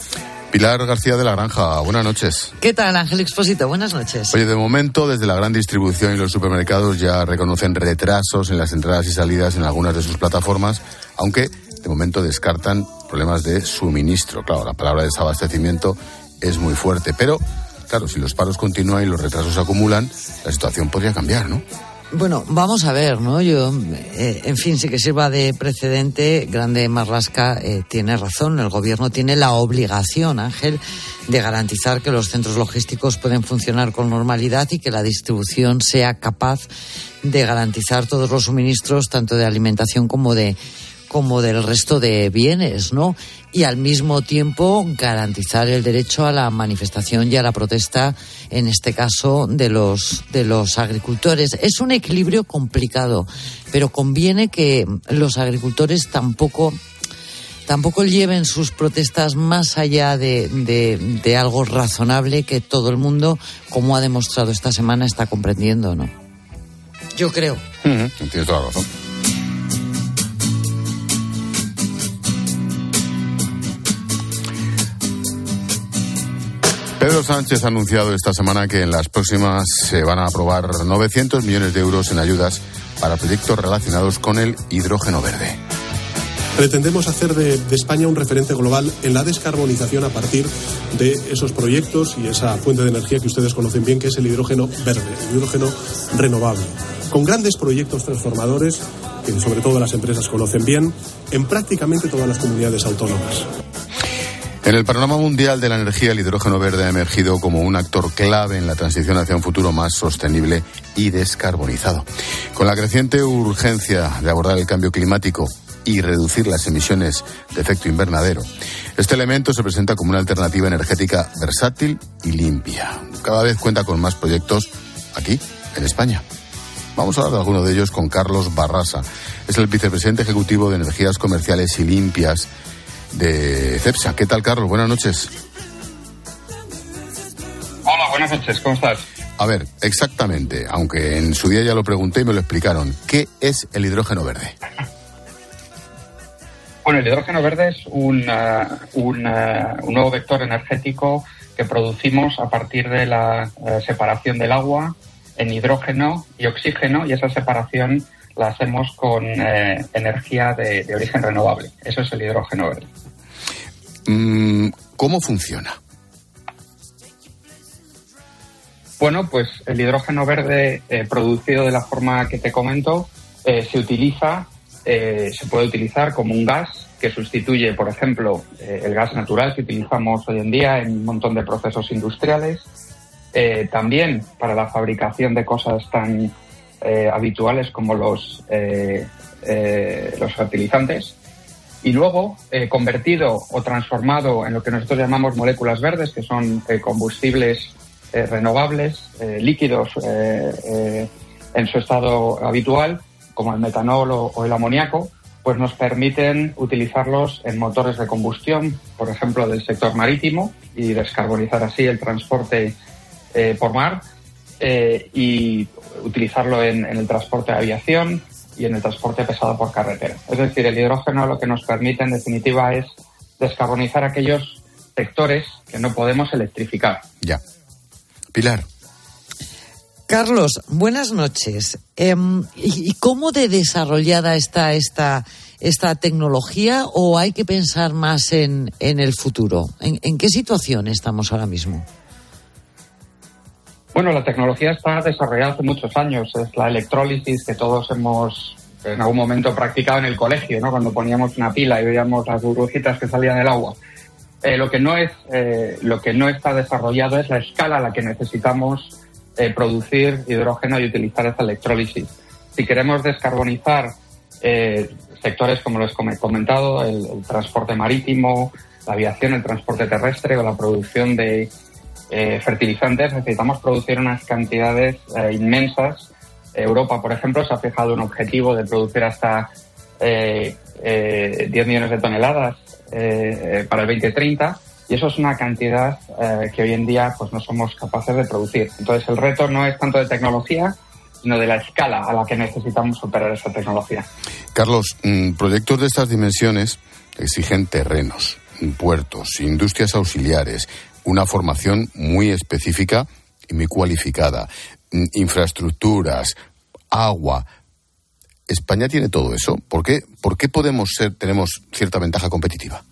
Pilar García de la Granja, buenas noches. ¿Qué tal, Ángel Expósito? Buenas noches. Oye, de momento, desde la gran distribución y los supermercados ya reconocen retrasos en las entradas y salidas en algunas de sus plataformas, aunque de momento descartan problemas de suministro. Claro, la palabra desabastecimiento es muy fuerte, pero claro, si los paros continúan y los retrasos acumulan, la situación podría cambiar, ¿no? Bueno, vamos a ver, ¿no? Yo, eh, en fin, sí que sirva de precedente, Grande Marlasca eh, tiene razón. El gobierno tiene la obligación, Ángel, de garantizar que los centros logísticos pueden funcionar con normalidad y que la distribución sea capaz de garantizar todos los suministros, tanto de alimentación como de como del resto de bienes, ¿no? Y al mismo tiempo garantizar el derecho a la manifestación y a la protesta, en este caso de los de los agricultores. Es un equilibrio complicado, pero conviene que los agricultores tampoco tampoco lleven sus protestas más allá de, de, algo razonable que todo el mundo, como ha demostrado esta semana, está comprendiendo, ¿no? Yo creo. Tienes toda la razón. Pedro Sánchez ha anunciado esta semana que en las próximas se van a aprobar 900 millones de euros en ayudas para proyectos relacionados con el hidrógeno verde. Pretendemos hacer de, España un referente global en la descarbonización a partir de esos proyectos y esa fuente de energía que ustedes conocen bien, que es el hidrógeno verde, el hidrógeno renovable. Con grandes proyectos transformadores, que sobre todo las empresas conocen bien, en prácticamente todas las comunidades autónomas. En el panorama mundial de la energía, el hidrógeno verde ha emergido como un actor clave en la transición hacia un futuro más sostenible y descarbonizado. Con la creciente urgencia de abordar el cambio climático y reducir las emisiones de efecto invernadero, este elemento se presenta como una alternativa energética versátil y limpia. Cada vez cuenta con más proyectos aquí, en España. Vamos a hablar de alguno de ellos con Carlos Barrasa. Es el vicepresidente ejecutivo de Energías Comerciales y Limpias de CEPSA. ¿Qué tal, Carlos? Buenas noches. Hola, buenas noches. ¿Cómo estás? A ver, exactamente, aunque en su día ya lo pregunté y me lo explicaron. ¿Qué es el hidrógeno verde? Bueno, el hidrógeno verde es un, un, nuevo vector energético que producimos a partir de la eh, separación del agua en hidrógeno y oxígeno y esa separación la hacemos con eh, energía de, origen renovable. Eso es el hidrógeno verde. Mm, ¿Cómo funciona? Bueno, pues el hidrógeno verde eh, producido de la forma que te comento eh, se utiliza, se puede utilizar como un gas que sustituye, por ejemplo, el gas natural que utilizamos hoy en día en un montón de procesos industriales. también para la fabricación de cosas tan eh, habituales como los, eh, eh, los fertilizantes y luego convertido o transformado en lo que nosotros llamamos moléculas verdes, que son combustibles renovables, líquidos en su estado habitual, como el metanol o, el amoníaco, pues nos permiten utilizarlos en motores de combustión, por ejemplo, del sector marítimo y descarbonizar así el transporte por mar eh, y utilizarlo en, el transporte de aviación y en el transporte pesado por carretera. Es decir, el hidrógeno lo que nos permite en definitiva es descarbonizar aquellos sectores que no podemos electrificar. Ya. Pilar. Carlos, buenas noches. Em, ¿Y cómo de desarrollada está esta, esta tecnología o hay que pensar más en, en el futuro? ¿En qué situación estamos ahora mismo? Bueno, la tecnología está desarrollada hace muchos años. Es la electrólisis que todos hemos en algún momento practicado en el colegio, ¿no? Cuando poníamos una pila y veíamos las burbujitas que salían del agua. Eh, lo que no es, eh, lo que no está desarrollado es la escala a la que necesitamos eh, producir hidrógeno y utilizar esa electrólisis. Si queremos descarbonizar sectores como los he comentado, el transporte marítimo, la aviación, el transporte terrestre o la producción de, eh, fertilizantes necesitamos producir unas cantidades eh, inmensas. Europa, por ejemplo, se ha fijado un objetivo de producir hasta 10 eh, millones de toneladas para el 2030 y eso es una cantidad que hoy en día pues no somos capaces de producir. Entonces el reto no es tanto de tecnología, sino de la escala a la que necesitamos superar esa tecnología. Carlos, mm, proyectos de estas dimensiones exigen terrenos, puertos, industrias auxiliares, una formación muy específica y muy cualificada, mm, infraestructuras, agua. España tiene todo eso. ¿Por qué, ¿Por qué podemos ser, tenemos cierta ventaja competitiva?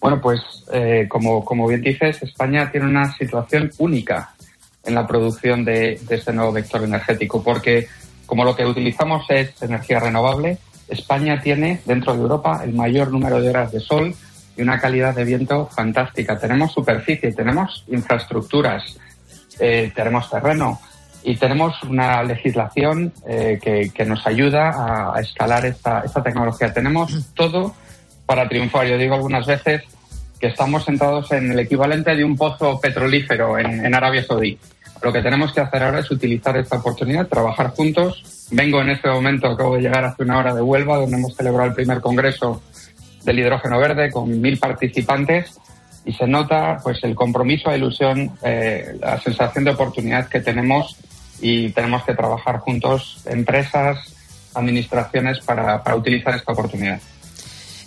Bueno, pues eh, como, como bien dices, España tiene una situación única en la producción de, de este nuevo vector energético, porque como lo que utilizamos es energía renovable, España tiene dentro de Europa el mayor número de horas de sol y una calidad de viento fantástica. Tenemos superficie, tenemos infraestructuras, eh, tenemos terreno y tenemos una legislación eh, que, nos ayuda a, escalar esta, esta tecnología. Tenemos todo para triunfar. Yo digo algunas veces que estamos sentados en el equivalente de un pozo petrolífero en, en Arabia Saudí. Lo que tenemos que hacer ahora es utilizar esta oportunidad, trabajar juntos. Vengo en este momento, acabo de llegar hace una hora de Huelva, donde hemos celebrado el primer congreso del hidrógeno verde con mil participantes y se nota pues el compromiso, la ilusión, eh, la sensación de oportunidad que tenemos y tenemos que trabajar juntos, empresas, administraciones, para, para utilizar esta oportunidad.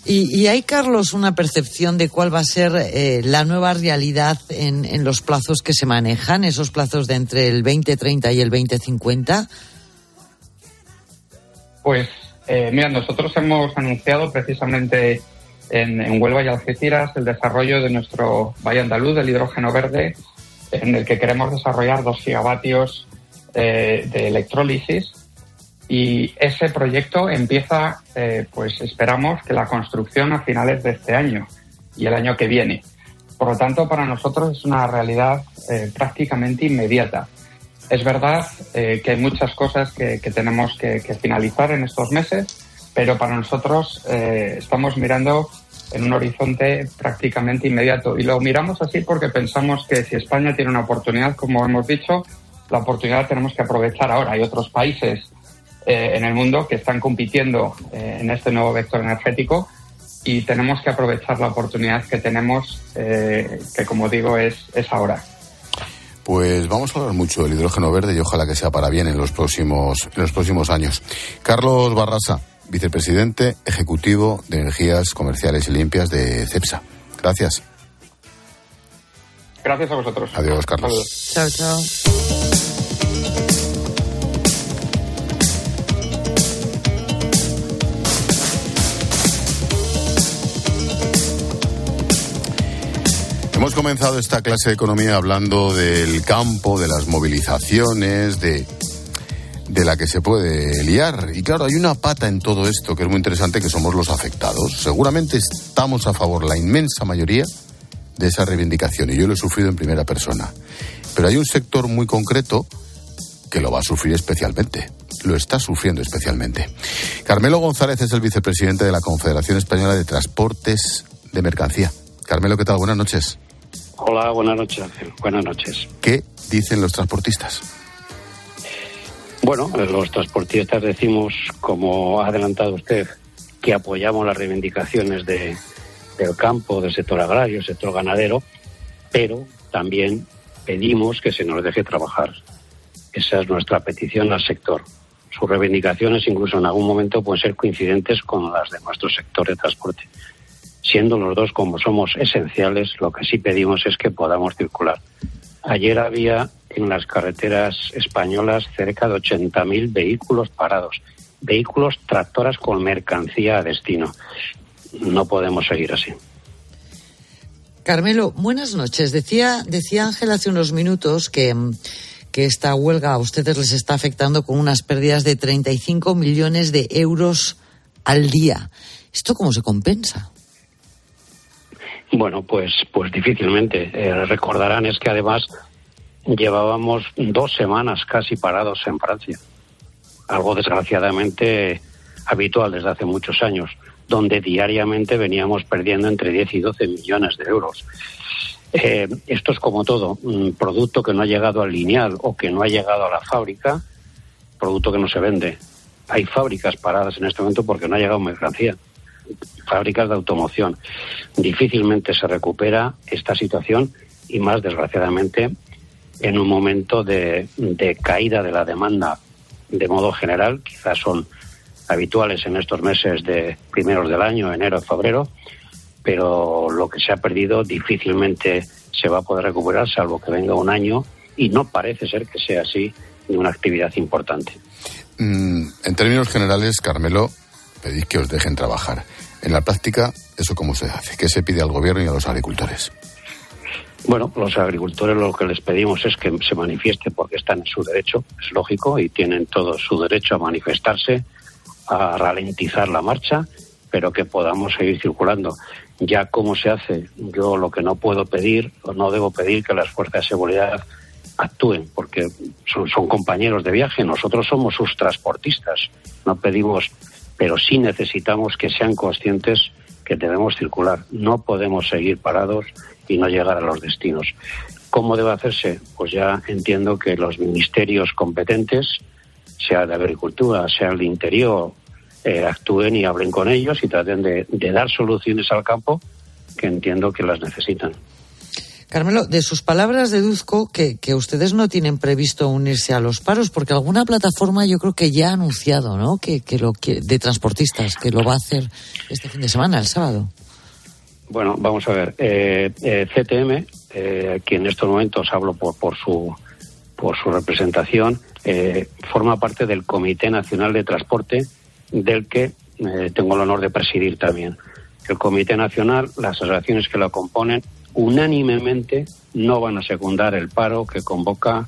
Y, hay, Carlos, una percepción de cuál va a ser eh, la nueva realidad en, en, los plazos que se manejan, esos plazos de entre el 2030 y el 2050? Pues, eh, mira, nosotros hemos anunciado precisamente en, Huelva y Algeciras el desarrollo de nuestro Valle Andaluz del hidrógeno verde, en el que queremos desarrollar dos gigavatios eh, de electrólisis y ese proyecto empieza, eh, pues esperamos que la construcción a finales de este año y el año que viene. Por lo tanto, para nosotros es una realidad prácticamente inmediata. Es verdad eh, que hay muchas cosas que, tenemos que, finalizar en estos meses, pero para nosotros estamos mirando en un horizonte prácticamente inmediato. Y lo miramos así porque pensamos que si España tiene una oportunidad, como hemos dicho, la oportunidad tenemos que aprovechar ahora. Hay otros países eh, en el mundo que están compitiendo eh, en este nuevo vector energético y tenemos que aprovechar la oportunidad que tenemos, eh, que como digo es ahora. Pues vamos a hablar mucho del hidrógeno verde y ojalá que sea para bien en los próximos, en los próximos años. Carlos Barrasa, vicepresidente ejecutivo de Energías Comerciales y Limpias de CEPSA. Gracias. Gracias a vosotros. Adiós, Carlos. Chao, chao. Hemos comenzado esta clase de economía hablando del campo, de las movilizaciones, de, de la que se puede liar. Y claro, hay una pata en todo esto que es muy interesante, que somos los afectados. Seguramente estamos a favor, la inmensa mayoría, de esa reivindicación. Y yo lo he sufrido en primera persona. Pero hay un sector muy concreto que lo va a sufrir especialmente. Lo está sufriendo especialmente. Carmelo González es el vicepresidente de la Confederación Española de Transportes de Mercancía. Carmelo, ¿qué tal? Buenas noches. Hola, buenas noches. Buenas noches. ¿Qué dicen los transportistas? Bueno, los transportistas decimos, como ha adelantado usted, que apoyamos las reivindicaciones de, del campo, del sector agrario, sector ganadero, pero también pedimos que se nos deje trabajar. Esa es nuestra petición al sector. Sus reivindicaciones incluso en algún momento pueden ser coincidentes con las de nuestro sector de transporte siendo los dos como somos esenciales, lo que sí pedimos es que podamos circular. Ayer había en las carreteras españolas cerca de 80.000 vehículos parados, vehículos tractoras con mercancía a destino. No podemos seguir así. Carmelo, buenas noches. Decía, decía Ángel hace unos minutos que, que esta huelga a ustedes les está afectando con unas pérdidas de 35 millones de euros al día. ¿Esto cómo se compensa? Bueno, pues, pues difícilmente. Eh, recordarán es que además llevábamos dos semanas casi parados en Francia. Algo desgraciadamente habitual desde hace muchos años, donde diariamente veníamos perdiendo entre 10 y 12 millones de euros. Eh, esto es como todo, producto que no ha llegado al lineal o que no ha llegado a la fábrica, producto que no se vende. Hay fábricas paradas en este momento porque no ha llegado mercancía fábricas de automoción. Difícilmente se recupera esta situación y más desgraciadamente en un momento de, caída de la demanda de modo general, quizás son habituales en estos meses de primeros del año, enero, febrero, pero lo que se ha perdido difícilmente se va a poder recuperar, salvo que venga un año, y no parece ser que sea así de una actividad importante. Mm, en términos generales, Carmelo, que os dejen trabajar. En la práctica, ¿eso cómo se hace? ¿Qué se pide al gobierno y a los agricultores? Bueno, los agricultores lo que les pedimos es que se manifieste porque están en su derecho, es lógico, y tienen todo su derecho a manifestarse, a ralentizar la marcha, pero que podamos seguir circulando. Ya cómo se hace, yo lo que no puedo pedir o no debo pedir que las fuerzas de seguridad actúen, porque son compañeros de viaje, nosotros somos sus transportistas, no pedimos, pero sí necesitamos que sean conscientes que debemos circular, no podemos seguir parados y no llegar a los destinos. ¿Cómo debe hacerse? Pues ya entiendo que los ministerios competentes, sea de Agricultura, sea el de Interior, eh, actúen y hablen con ellos y traten de, de dar soluciones al campo que entiendo que las necesitan. Carmelo, de sus palabras deduzco que, que, ustedes no tienen previsto unirse a los paros, porque alguna plataforma yo creo que ya ha anunciado, ¿no? Que, que lo que, de transportistas, que lo va a hacer este fin de semana, el sábado. Bueno, vamos a ver. Eh, eh, CTM, eh, que en estos momentos hablo por, por su por su representación, eh, forma parte del Comité Nacional de Transporte, del que eh, tengo el honor de presidir también. El Comité Nacional, las asociaciones que lo componen, unánimemente no van a secundar el paro que convoca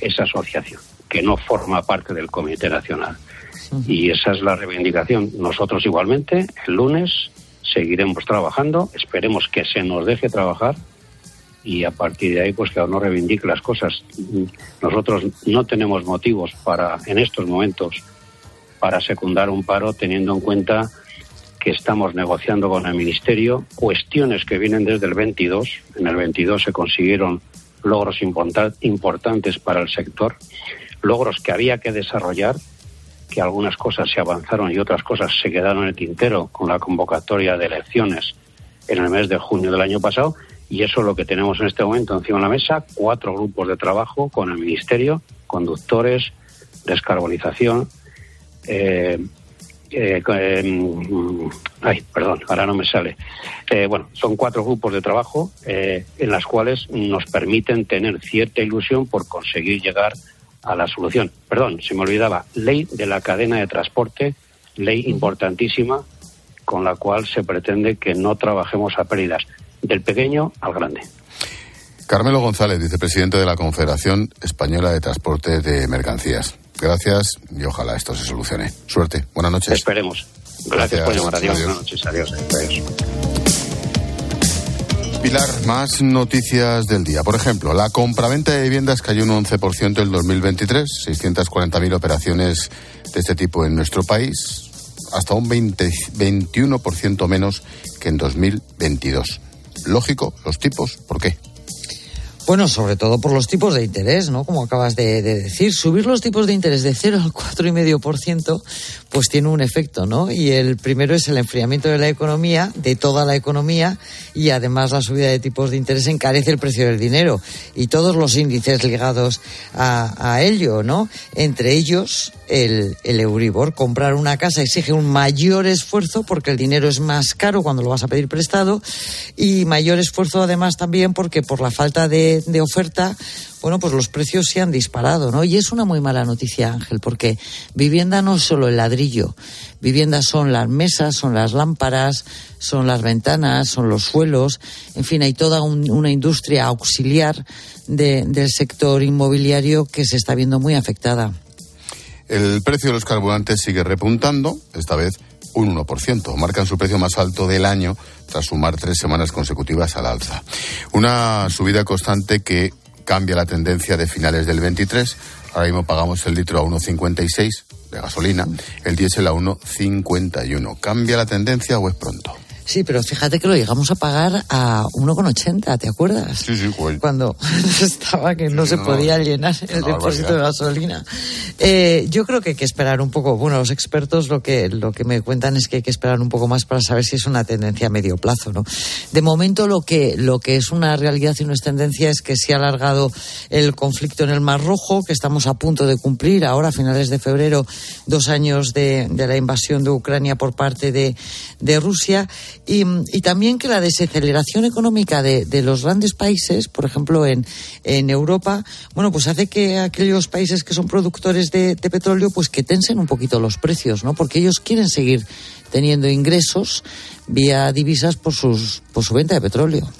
esa asociación, que no forma parte del Comité Nacional. Y esa es la reivindicación. Nosotros igualmente, el lunes, seguiremos trabajando, esperemos que se nos deje trabajar y a partir de ahí pues que uno reivindique las cosas. Nosotros no tenemos motivos para, en estos momentos, para secundar un paro teniendo en cuenta que estamos negociando con el Ministerio cuestiones que vienen desde el 22. En el 22 se consiguieron logros importantes para el sector, logros que había que desarrollar, que algunas cosas se avanzaron y otras cosas se quedaron en el tintero con la convocatoria de elecciones en el mes de junio del año pasado. Y eso es lo que tenemos en este momento encima de la mesa, cuatro grupos de trabajo con el Ministerio, conductores, descarbonización, eh, eh, eh, ay, perdón, ahora no me sale. Eh, bueno, son cuatro grupos de trabajo eh, en las cuales nos permiten tener cierta ilusión por conseguir llegar a la solución. Perdón, se me olvidaba, ley de la cadena de transporte, ley importantísima con la cual se pretende que no trabajemos a pérdidas, del pequeño al grande. Carmelo González, vicepresidente de la Confederación Española de Transporte de Mercancías. Gracias y ojalá esto se solucione. Suerte. Buenas noches. Esperemos. Gracias, Gracias por llamar. Adiós. Adiós. Buenas noches. Adiós. Adiós. Pilar, más noticias del día. Por ejemplo, la compraventa de viviendas cayó un 11% en 2023, 640.000 operaciones de este tipo en nuestro país, hasta un 20, 21% menos que en 2022. Lógico, los tipos, ¿por qué? Bueno, sobre todo por los tipos de interés, ¿no? Como acabas de, de, decir, subir los tipos de interés de 0 al 4,5%, pues tiene un efecto, ¿no? Y el primero es el enfriamiento de la economía, de toda la economía, y además la subida de tipos de interés encarece el precio del dinero y todos los índices ligados a, a ello, ¿no? Entre ellos, el, el, Euribor. Comprar una casa exige un mayor esfuerzo porque el dinero es más caro cuando lo vas a pedir prestado y mayor esfuerzo además también porque por la falta de, de oferta bueno, pues los precios se han disparado, ¿no? Y es una muy mala noticia, Ángel, porque vivienda no es solo el ladrillo, vivienda son las mesas, son las lámparas, son las ventanas, son los suelos, en fin, hay toda un, una industria auxiliar de, del sector inmobiliario que se está viendo muy afectada. El precio de los carburantes sigue repuntando, esta vez un 1%. Marcan su precio más alto del año tras sumar tres semanas consecutivas al alza. Una subida constante que cambia la tendencia de finales del 23. Ahora mismo pagamos el litro a 1,56 de gasolina, el diésel a 1,51. ¿Cambia la tendencia o es pronto? Sí, pero fíjate que lo llegamos a pagar a 1,80, ¿te acuerdas? Sí, sí, güey. Cuando [LAUGHS] estaba que no sí, se no, podía llenar el no, depósito de gasolina. Eh, yo creo que hay que esperar un poco. Bueno, los expertos lo que, lo que me cuentan es que hay que esperar un poco más para saber si es una tendencia a medio plazo, ¿no? De momento lo que, lo que es una realidad y no es tendencia es que se ha alargado el conflicto en el Mar Rojo, que estamos a punto de cumplir ahora, a finales de febrero, dos años de, de la invasión de Ucrania por parte de, de Rusia Y, también que la desaceleración económica de, los grandes países, por ejemplo en, en Europa, bueno, pues hace que aquellos países que son productores de, de petróleo, pues que tensen un poquito los precios, ¿no? Porque ellos quieren seguir teniendo ingresos vía divisas por, sus, por su venta de petróleo.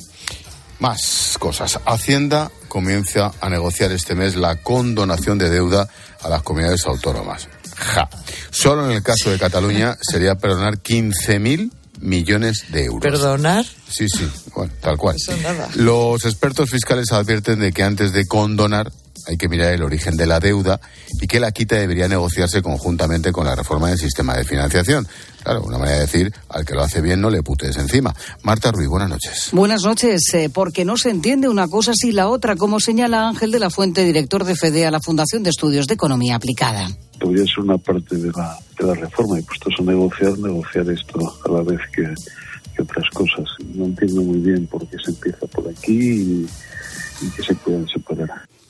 Más cosas. Hacienda comienza a negociar este mes la condonación de deuda a las comunidades autónomas. Ja. Solo en el caso de Cataluña sería perdonar 15.000 millones de euros. ¿Perdonar? Sí, sí, bueno, tal cual. Eso nada. Los expertos fiscales advierten de que antes de condonar hay que mirar el origen de la deuda y que la quita debería negociarse conjuntamente con la reforma del sistema de financiación. Claro, una manera de decir, al que lo hace bien no le putes encima. Marta Ruiz, buenas noches. Buenas noches, eh, porque no se entiende una cosa sin la otra, como señala Ángel de la Fuente, director de FEDE a la Fundación de Estudios de Economía Aplicada. Podría ser una parte de la, de la reforma y puestos a negociar, negociar esto a la vez que, que otras cosas. No entiendo muy bien por qué se empieza por aquí y, y que se pueden.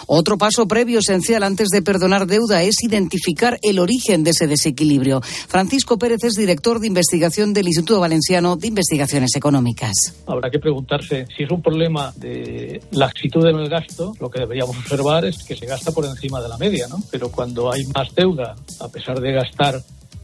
Otro paso previo esencial antes de perdonar deuda es identificar el origen de ese desequilibrio. Francisco Pérez es director de investigación del Instituto Valenciano de Investigaciones Económicas. Habrá que preguntarse si es un problema de la actitud del gasto, lo que deberíamos observar es que se gasta por encima de la media, ¿no? Pero cuando hay más deuda, a pesar de gastar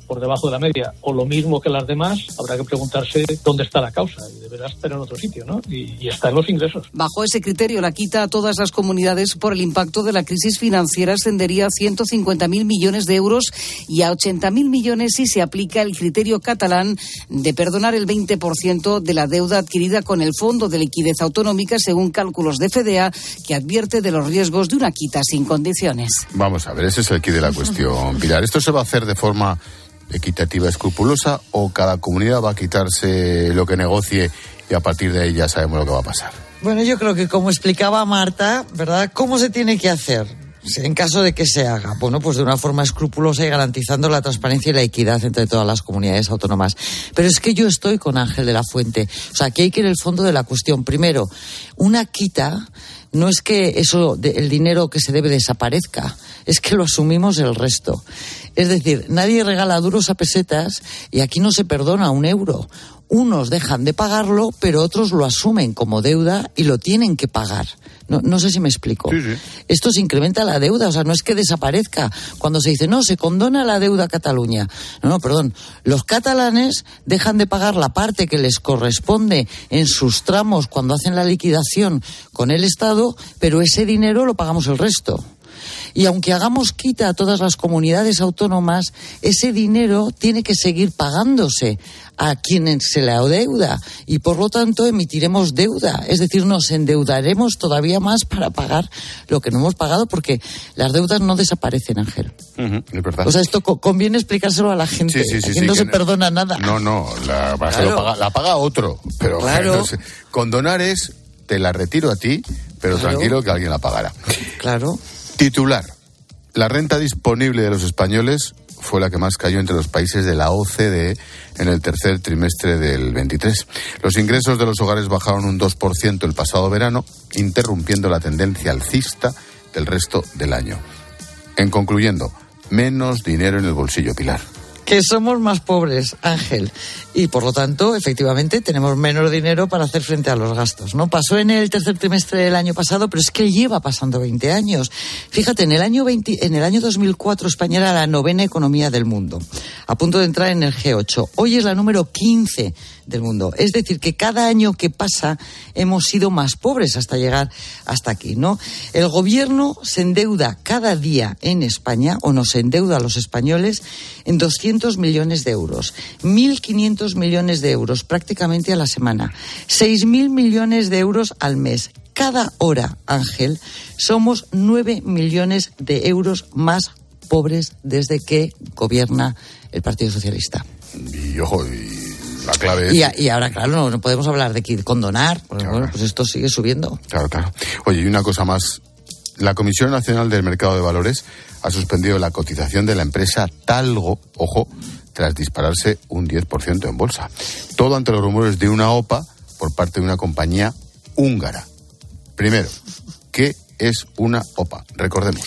por debajo de la media o lo mismo que las demás, habrá que preguntarse dónde está la causa y deberá estar en otro sitio, ¿no? Y, está en los ingresos. Bajo ese criterio, la quita a todas las comunidades por el impacto de la crisis financiera ascendería a 150.000 millones de euros y a 80.000 millones si se aplica el criterio catalán de perdonar el 20% de la deuda adquirida con el Fondo de Liquidez Autonómica, según cálculos de FDA, que advierte de los riesgos de una quita sin condiciones. Vamos a ver, ese es el quid de la cuestión, Pilar. Esto se va a hacer de forma equitativa, escrupulosa, o cada comunidad va a quitarse lo que negocie y a partir de ahí ya sabemos lo que va a pasar? Bueno, yo creo que como explicaba Marta, ¿verdad? ¿Cómo se tiene que hacer? En caso de que se haga, bueno, pues de una forma escrupulosa y garantizando la transparencia y la equidad entre todas las comunidades autónomas. Pero es que yo estoy con Ángel de la Fuente. O sea, que hay que ir al fondo de la cuestión. Primero, una quita no es que eso, el dinero que se debe desaparezca, es que lo asumimos el resto. Es decir, nadie regala duros a pesetas y aquí no se perdona un euro. Unos dejan de pagarlo, pero otros lo asumen como deuda y lo tienen que pagar. No, sé si me explico. Esto se incrementa la deuda, o sea, no es que desaparezca. Cuando se dice, no, se condona la deuda a Cataluña. No, no, perdón. Los catalanes dejan de pagar la parte que les corresponde en sus tramos cuando hacen la liquidación con el Estado, pero ese dinero lo pagamos el resto. Y aunque hagamos quita a todas las comunidades autónomas, ese dinero tiene que seguir pagándose a quienes se la deuda y por lo tanto emitiremos deuda. Es decir, nos endeudaremos todavía más para pagar lo que no hemos pagado porque las deudas no desaparecen, Ángel. O sea, esto conviene explicárselo a la gente. Aquí no se perdona nada. No, no, la, paga, otro. Pero claro. [LAUGHS] condonar es, te la retiro a ti, pero tranquilo que alguien la pagará. Claro. Titular. La renta disponible de los españoles fue la que más cayó entre los países de la OCDE en el tercer trimestre del 23. Los ingresos de los hogares bajaron un 2% el pasado verano, interrumpiendo la tendencia alcista del resto del año. En concluyendo, menos dinero en el bolsillo, Pilar que somos más pobres, Ángel, y por lo tanto, efectivamente, tenemos menos dinero para hacer frente a los gastos. ¿no? Pasó en el tercer trimestre del año pasado, pero es que lleva pasando 20 años. Fíjate, en el año 20, en el año 2004 España era la novena economía del mundo, a punto de entrar en el G8. Hoy es la número 15 del mundo. Es decir, que cada año que pasa hemos sido más pobres hasta llegar hasta aquí, ¿no? El gobierno se endeuda cada día en España, o nos endeuda a los españoles, en 200 millones de euros. 1.500 millones de euros prácticamente a la semana. 6.000 millones de euros al mes. Cada hora, Ángel, somos 9 millones de euros más pobres desde que gobierna el Partido Socialista. Y y, ahora, claro, no, podemos hablar de que condonar, porque bueno, pues esto sigue subiendo. Claro, claro. Oye, y una cosa más. La Comisión Nacional del Mercado de Valores ha suspendido la cotización de la empresa Talgo, ojo, tras dispararse un 10% en bolsa. Todo ante los rumores de una OPA por parte de una compañía húngara. Primero, ¿qué es una OPA? Recordemos.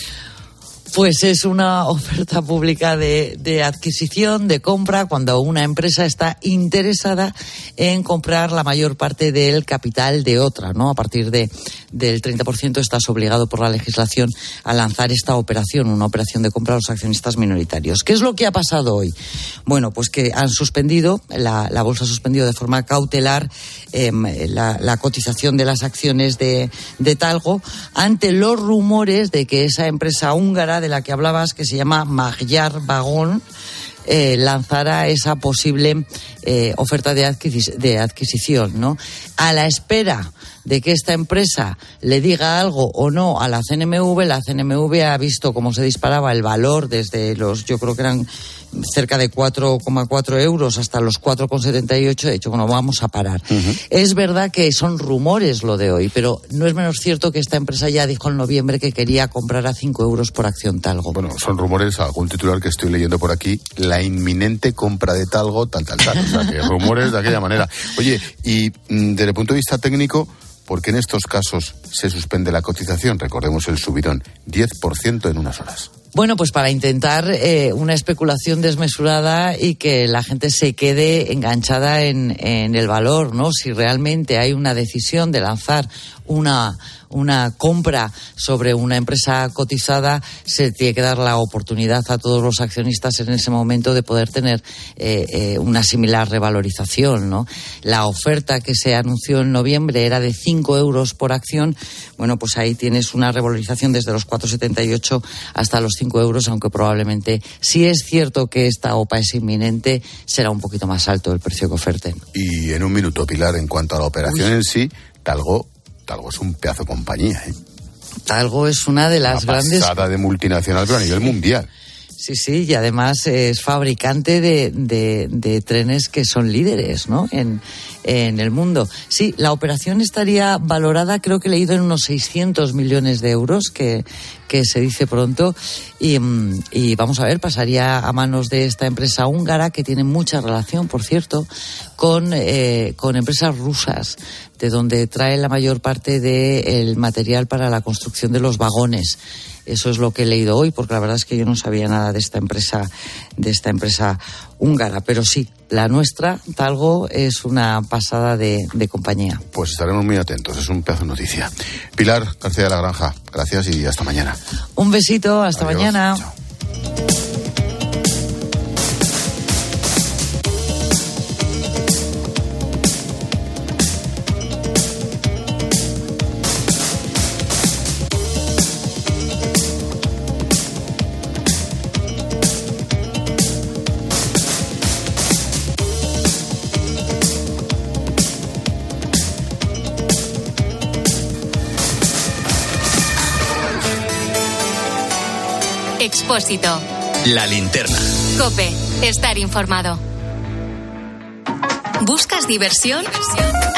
Pues es una [LAUGHS] oferta pública de, de, adquisición, de compra, cuando una empresa está interesada en comprar la mayor parte del capital de otra, ¿no? A partir de, del 30% estás obligado por la legislación a lanzar esta operación, una operación de compra a los accionistas minoritarios. ¿Qué es lo que ha pasado hoy? Bueno, pues que han suspendido, la, bolsa ha suspendido de forma cautelar eh, la, la, cotización de las acciones de, de Talgo ante los rumores de que esa empresa húngara de la que hablabas, que se llama Magyar Vagón, eh, lanzara esa posible eh, oferta de, de, adquisición, ¿no? A la espera de que esta empresa le diga algo o no a la CNMV, la CNMV ha visto cómo se disparaba el valor desde los, yo creo que eran cerca de 4,4 euros hasta los 4,78, he dicho, bueno, vamos a parar. Uh -huh. Es verdad que son rumores lo de hoy, pero no es menos cierto que esta empresa ya dijo en noviembre que quería comprar a 5 euros por acción Talgo. Bueno, son rumores, algún titular que estoy leyendo por aquí, la inminente compra de Talgo, tal, tal, tal. O sea, que rumores de aquella manera. Oye, y mm, desde el punto de vista técnico, ¿por qué en estos casos se suspende la cotización? Recordemos el subidón, 10% en unas horas. Bueno, pues para intentar eh, una especulación desmesurada y que la gente se quede enganchada en, en, el valor, ¿no? Si realmente hay una decisión de lanzar una, una compra sobre una empresa cotizada, se tiene que dar la oportunidad a todos los accionistas en ese momento de poder tener eh, eh, una similar revalorización, ¿no? La oferta que se anunció en noviembre era de 5 euros por acción. Bueno, pues ahí tienes una revalorización desde los 4,78 hasta los 5 euros, aunque probablemente, si es cierto que esta OPA es inminente, será un poquito más alto el precio que oferten. Y en un minuto, Pilar, en cuanto a la operación Uy. en sí, Talgo Talgo es un pedazo de compañía, ¿eh? Talgo es una de las una grandes. de multinacional, pero a nivel mundial. Sí, sí, y además es fabricante de, de, de, trenes que son líderes, ¿no? En, en el mundo. Sí, la operación estaría valorada, creo que he leído en unos 600 millones de euros, que, que se dice pronto, y, y, vamos a ver, pasaría a manos de esta empresa húngara, que tiene mucha relación, por cierto, con, eh, con empresas rusas, de donde trae la mayor parte del de material para la construcción de los vagones. Eso es lo que he leído hoy, porque la verdad es que yo no sabía nada de esta empresa, de esta empresa húngara. Pero sí, la nuestra, Talgo, es una pasada de, de compañía. Pues estaremos muy atentos, es un pedazo de noticia. Pilar García de la Granja, gracias y hasta mañana. Un besito, hasta Adiós. mañana. Chao. Expósito. La linterna. Cope. Estar informado. ¿Buscas diversión?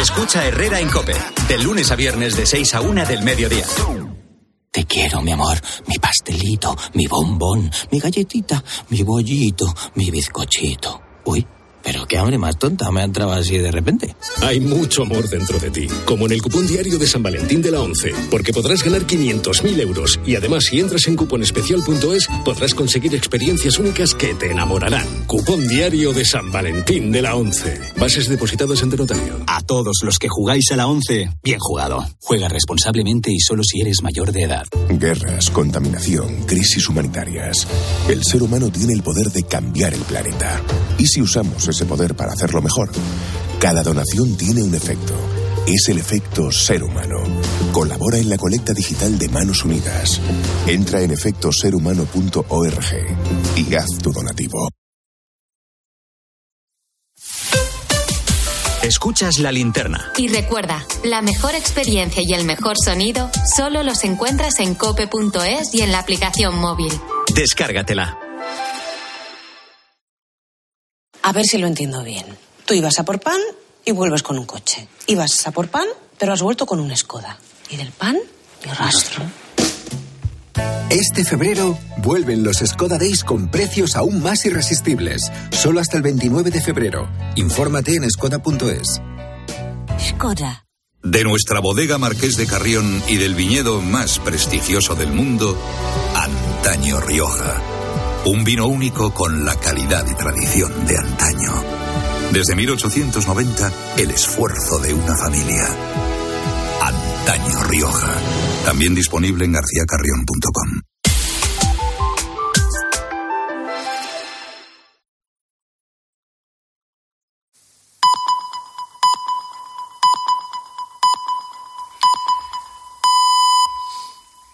Escucha Herrera en Cope, de lunes a viernes de 6 a 1 del mediodía. Te quiero, mi amor, mi pastelito, mi bombón, mi galletita, mi bollito, mi bizcochito. Uy, pero qué hambre más tonta me ha entrado así de repente. Hay mucho amor dentro de ti, como en el cupón diario de San Valentín de la 11, porque podrás ganar 500.000 euros y además si entras en cuponespecial.es podrás conseguir experiencias únicas que te enamorarán. Cupón diario de San Valentín de la 11. Bases depositadas ante notario. A todos los que jugáis a la 11, bien jugado. Juega responsablemente y solo si eres mayor de edad. Guerras, contaminación, crisis humanitarias. El ser humano tiene el poder de cambiar el planeta. ¿Y si usamos ese poder para hacerlo mejor? Cada donación tiene un efecto. Es el efecto ser humano. Colabora en la colecta digital de Manos Unidas. Entra en efectoserhumano.org y haz tu donativo. Escuchas la linterna. Y recuerda, la mejor experiencia y el mejor sonido solo los encuentras en cope.es y en la aplicación móvil. Descárgatela. A ver si lo entiendo bien. Tú ibas a por pan y vuelves con un coche. Ibas a por pan, pero has vuelto con un Skoda. Y del pan, ni rastro. Este febrero vuelven los Skoda Days con precios aún más irresistibles. Solo hasta el 29 de febrero. Infórmate en skoda.es. Skoda. De nuestra bodega Marqués de Carrión y del viñedo más prestigioso del mundo, Antaño Rioja. Un vino único con la calidad y tradición de antaño. Desde 1890, el esfuerzo de una familia. Antaño Rioja. También disponible en garcíacarrión.com.